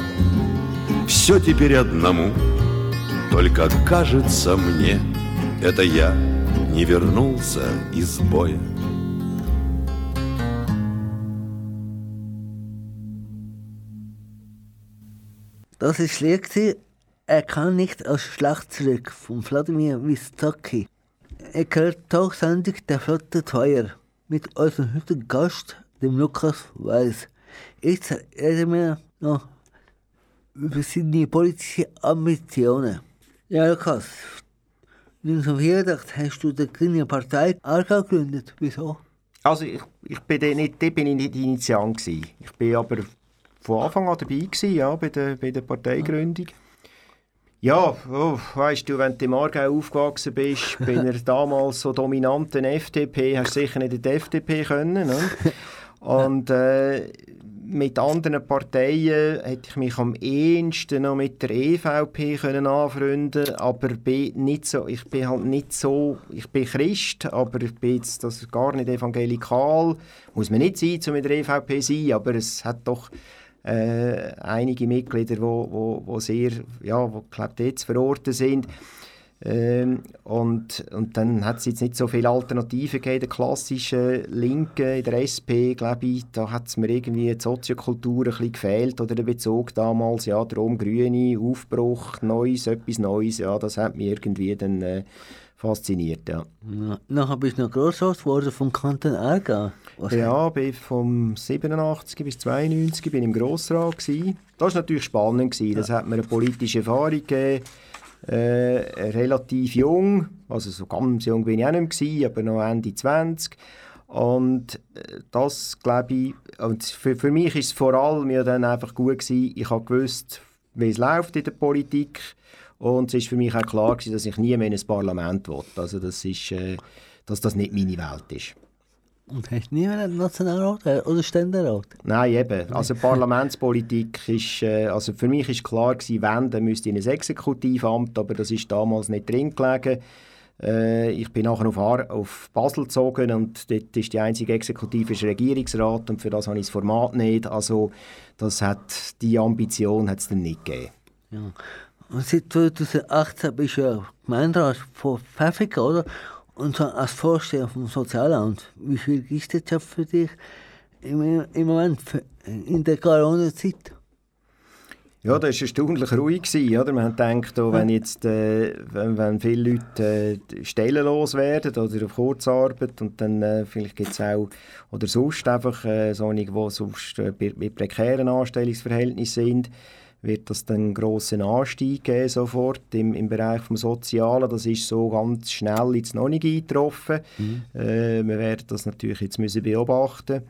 Все теперь одному. Только кажется мне Это я не вернулся из боя Das ist Lied Er kann nicht aus Schlacht zurück von Wladimir Wistocki. Er gehört Talksendung der Flotte 2 mit unserem heutigen Gast, dem Lukas Weiß. Jetzt reden wir noch über seine politischen Ambitionen. Ja, Lukas, 1984 hast du die Grüne Partei Aargau gegründet. Wieso? Also ich, ich bin nicht, dort bin ich nicht Initiant gewesen. Ich bin aber von Anfang an dabei gewesen, ja, bei der, bei der Parteigründung. Ja, oh, weißt du, wenn du im Aargau aufgewachsen bist, bin er damals so dominanten FDP, hast du sicher nicht in die FDP können. Ne? Und äh, mit anderen Parteien hätte ich mich am ehesten noch mit der EVP können anfreunden, aber bin nicht so, ich bin halt nicht so, ich bin Christ, aber ich bin jetzt das gar nicht evangelikal. Muss man nicht sein, um mit der EVP zu sein, aber es hat doch äh, einige Mitglieder, die wo, wo, wo sehr, ja, wo, glaub, jetzt verortet sind. Ähm, und, und dann hat es jetzt nicht so viele Alternativen gegeben, der klassischen Linken, in der SP, glaube ich, da hat es mir irgendwie die Soziokultur ein bisschen gefehlt oder der Bezug damals, ja, darum Grüne, Aufbruch, Neues, etwas Neues, ja, das hat mich irgendwie dann äh, fasziniert, ja. Na, nachher bist du noch Grossrat geworden vom Kanton Aargau. Ja, bin vom 87 bis 92 bin ich im Grossrat gewesen. Das war natürlich spannend gewesen. Das hat mir eine politische Erfahrung gegeben. Äh, relativ jung, also so ganz jung bin ich auch nicht mehr, aber noch Ende 20. Und äh, das glaube ich, und für, für mich ist es vor allem ja dann einfach gut gewesen, ich habe gewusst, wie es läuft in der Politik und es ist für mich auch klar gewesen, dass ich nie mehr in ein Parlament will. Also das ist, äh, dass das nicht meine Welt ist. Und hast du nie einen Nationalrat oder Ständerat? Nein, eben. Also Parlamentspolitik ist, äh, also für mich ist klar gewesen, wenn, dann müsste ich in ein Exekutivamt, aber das ist damals nicht drin gelegen. Äh, ich bin nachher auf, auf Basel gezogen und dort ist die einzige Exekutive Regierungsrat und für das habe ich das Format nicht. Also das hat, die Ambition hat es dann nicht gegeben. Ja. Und seit 2018 bist du ja Gemeinderat von Pfäffiken, oder? Und so als Vorsteher vom Sozialamt, wie viel ist das Job für dich im, im Moment in der Corona-Zeit? Ja, das war erstaunlich ruhig. Gewesen, oder? Man hat gedacht, oh, wenn, jetzt, äh, wenn, wenn viele Leute äh, stellenlos werden oder auf Kurzarbeit und dann äh, vielleicht gibt es auch, oder sonst einfach äh, solche, die sonst äh, mit prekären Anstellungsverhältnissen sind, wird das dann einen grossen Anstieg geben sofort im, im Bereich des Sozialen. Das ist so ganz schnell jetzt noch nicht eingetroffen. Mhm. Äh, wir werden das natürlich jetzt müssen beobachten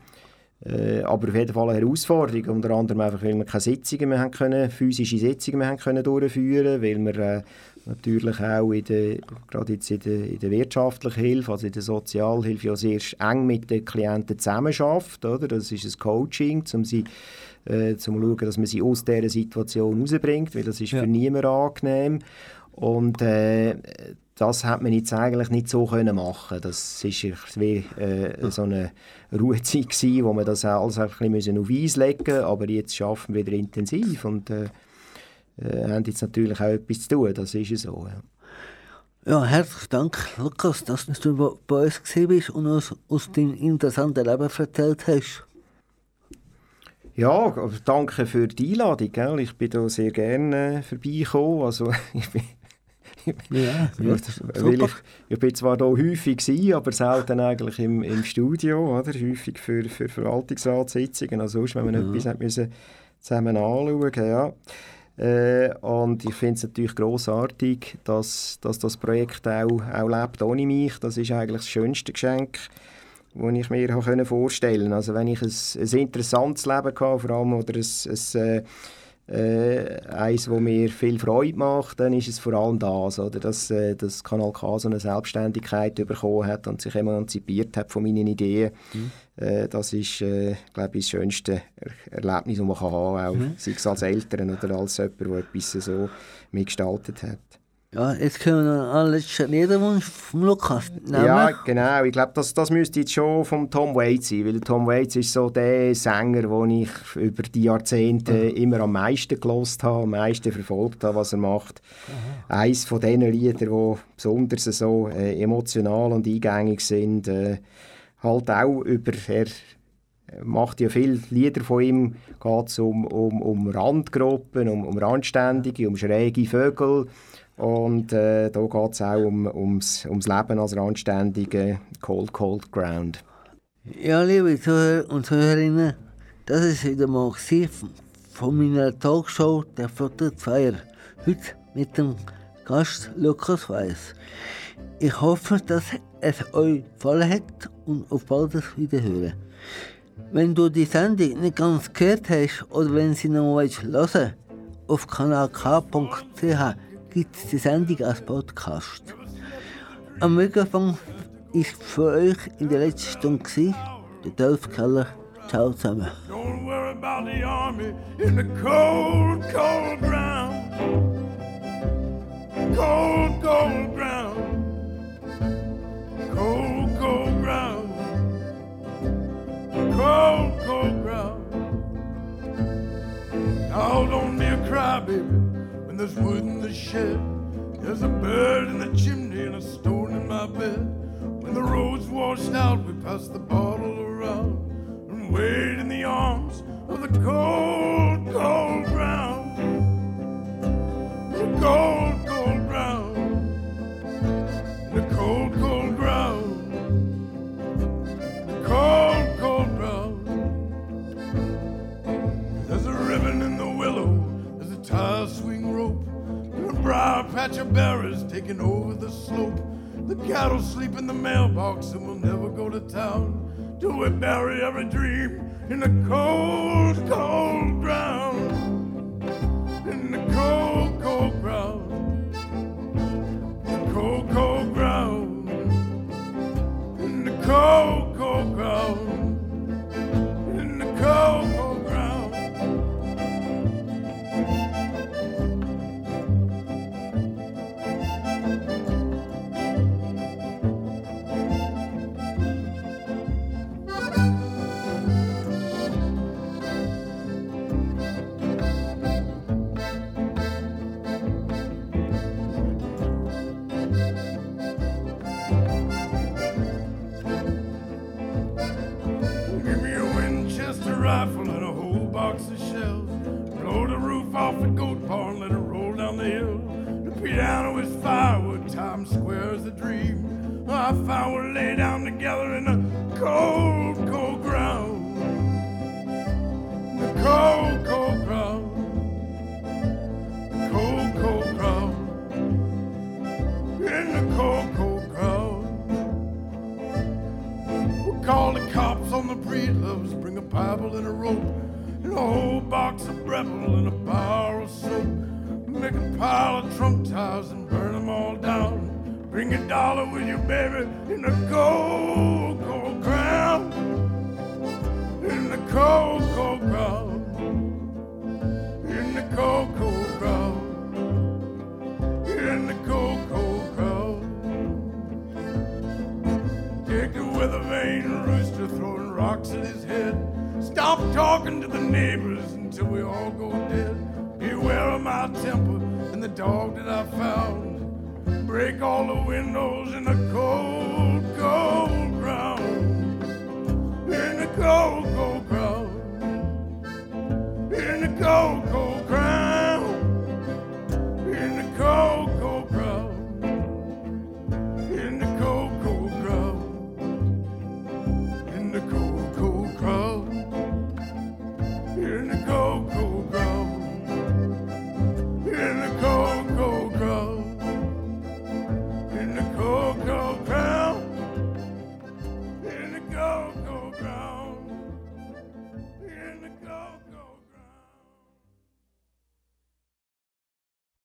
äh, aber auf jeden Fall eine Herausforderung, unter anderem einfach, weil wir keine Sitzungen mehr haben können, physische Sitzungen mehr haben können durchführen, weil wir äh, natürlich auch in der, gerade jetzt in der, in der wirtschaftlichen Hilfe, also in der Sozialhilfe ja sehr eng mit den Klienten zusammenarbeitet, oder? Das ist ein Coaching, um sie äh, zum schauen, dass man sie aus dieser Situation rausbringt, weil das ist ja. für niemanden angenehm. Und äh, das hat man jetzt eigentlich nicht so können machen. Das ist wie äh, so eine Ruhezeit gewesen, wo man das alles ein bisschen auf Eis legen musste. Aber jetzt arbeiten wir wieder intensiv und äh, äh, haben jetzt natürlich auch etwas zu tun. Das ist so. Ja. Ja, herzlichen Dank, Lukas, dass du bei uns gewesen bist und uns aus deinem interessanten Leben erzählt hast. Ja, danke für die Einladung. Gell? Ich bin da sehr gerne äh, vorbeigekommen. Also, ich bin ja. Ich, ich bin zwar hier häufig gewesen, aber selten eigentlich im, im Studio, oder? häufig für, für Verwaltungsratssitzungen, also sonst, wenn wir ja. etwas müssen zusammen anschauen ja. Äh, und ich finde es natürlich grossartig, dass, dass das Projekt auch, auch lebt ohne mich. Das ist eigentlich das schönste Geschenk, das ich mir vorstellen konnte. Also wenn ich ein, ein interessantes Leben hatte, vor allem, oder ein, ein äh, äh, eins, das mir viel Freude macht, dann ist es vor allem das, oder, dass, äh, dass Kanal K so eine Selbstständigkeit bekommen hat und sich emanzipiert hat von meinen Ideen. Mhm. Äh, das ist, äh, glaube ich, das schönste er Erlebnis, das man kann haben kann, mhm. sei es als Eltern oder als jemand, der etwas so mitgestaltet hat. Ja, jetzt können wir noch einen letzten Liederwunsch vom Lukas nehmen. Ja, genau. Ich glaube, das, das müsste jetzt schon von Tom Waits sein, weil Tom Waits ist so der Sänger, den ich über die Jahrzehnte mhm. immer am meisten gelost habe, am meisten verfolgt habe, was er macht. Mhm. Eines von diesen Liedern, die besonders so äh, emotional und eingängig sind, äh, halt auch über... Er, macht ja viele Lieder von ihm, geht es um, um, um Randgruppen, um, um Randständige, um schräge Vögel, und äh, da geht es auch um, ums, ums Leben als anständige Cold, Cold Ground. Ja, liebe Zuhörer und Zuhörerinnen, das ist wieder mal von meiner Talkshow «Der Flotte Feier». Heute mit dem Gast Lukas Weiss. Ich hoffe, dass es euch gefallen hat und auf bald Wiederhören. Wenn du die Sendung nicht ganz gehört hast oder wenn sie noch willst hören, auf kanalk.ch gibt es die Sendung als Podcast. Am Mikrofon ist für euch in der letzten Stunde der Dolph Keller. Ciao zusammen. Don't worry about the army in the cold, cold ground. Cold, cold ground. Cold, cold ground. Cold, cold ground. Now don't be a crybaby. There's wood in the shed. There's a bird in the chimney and a stone in my bed. When the road's washed out, we pass the bottle around and wait in the arms of the cold, cold ground. The cold, briar patch of berries taking over the slope. The cattle sleep in the mailbox and we'll never go to town till we bury every dream in the cold, cold ground. In the cold, cold ground. The cold, cold ground. In the cold, cold ground. In the cold,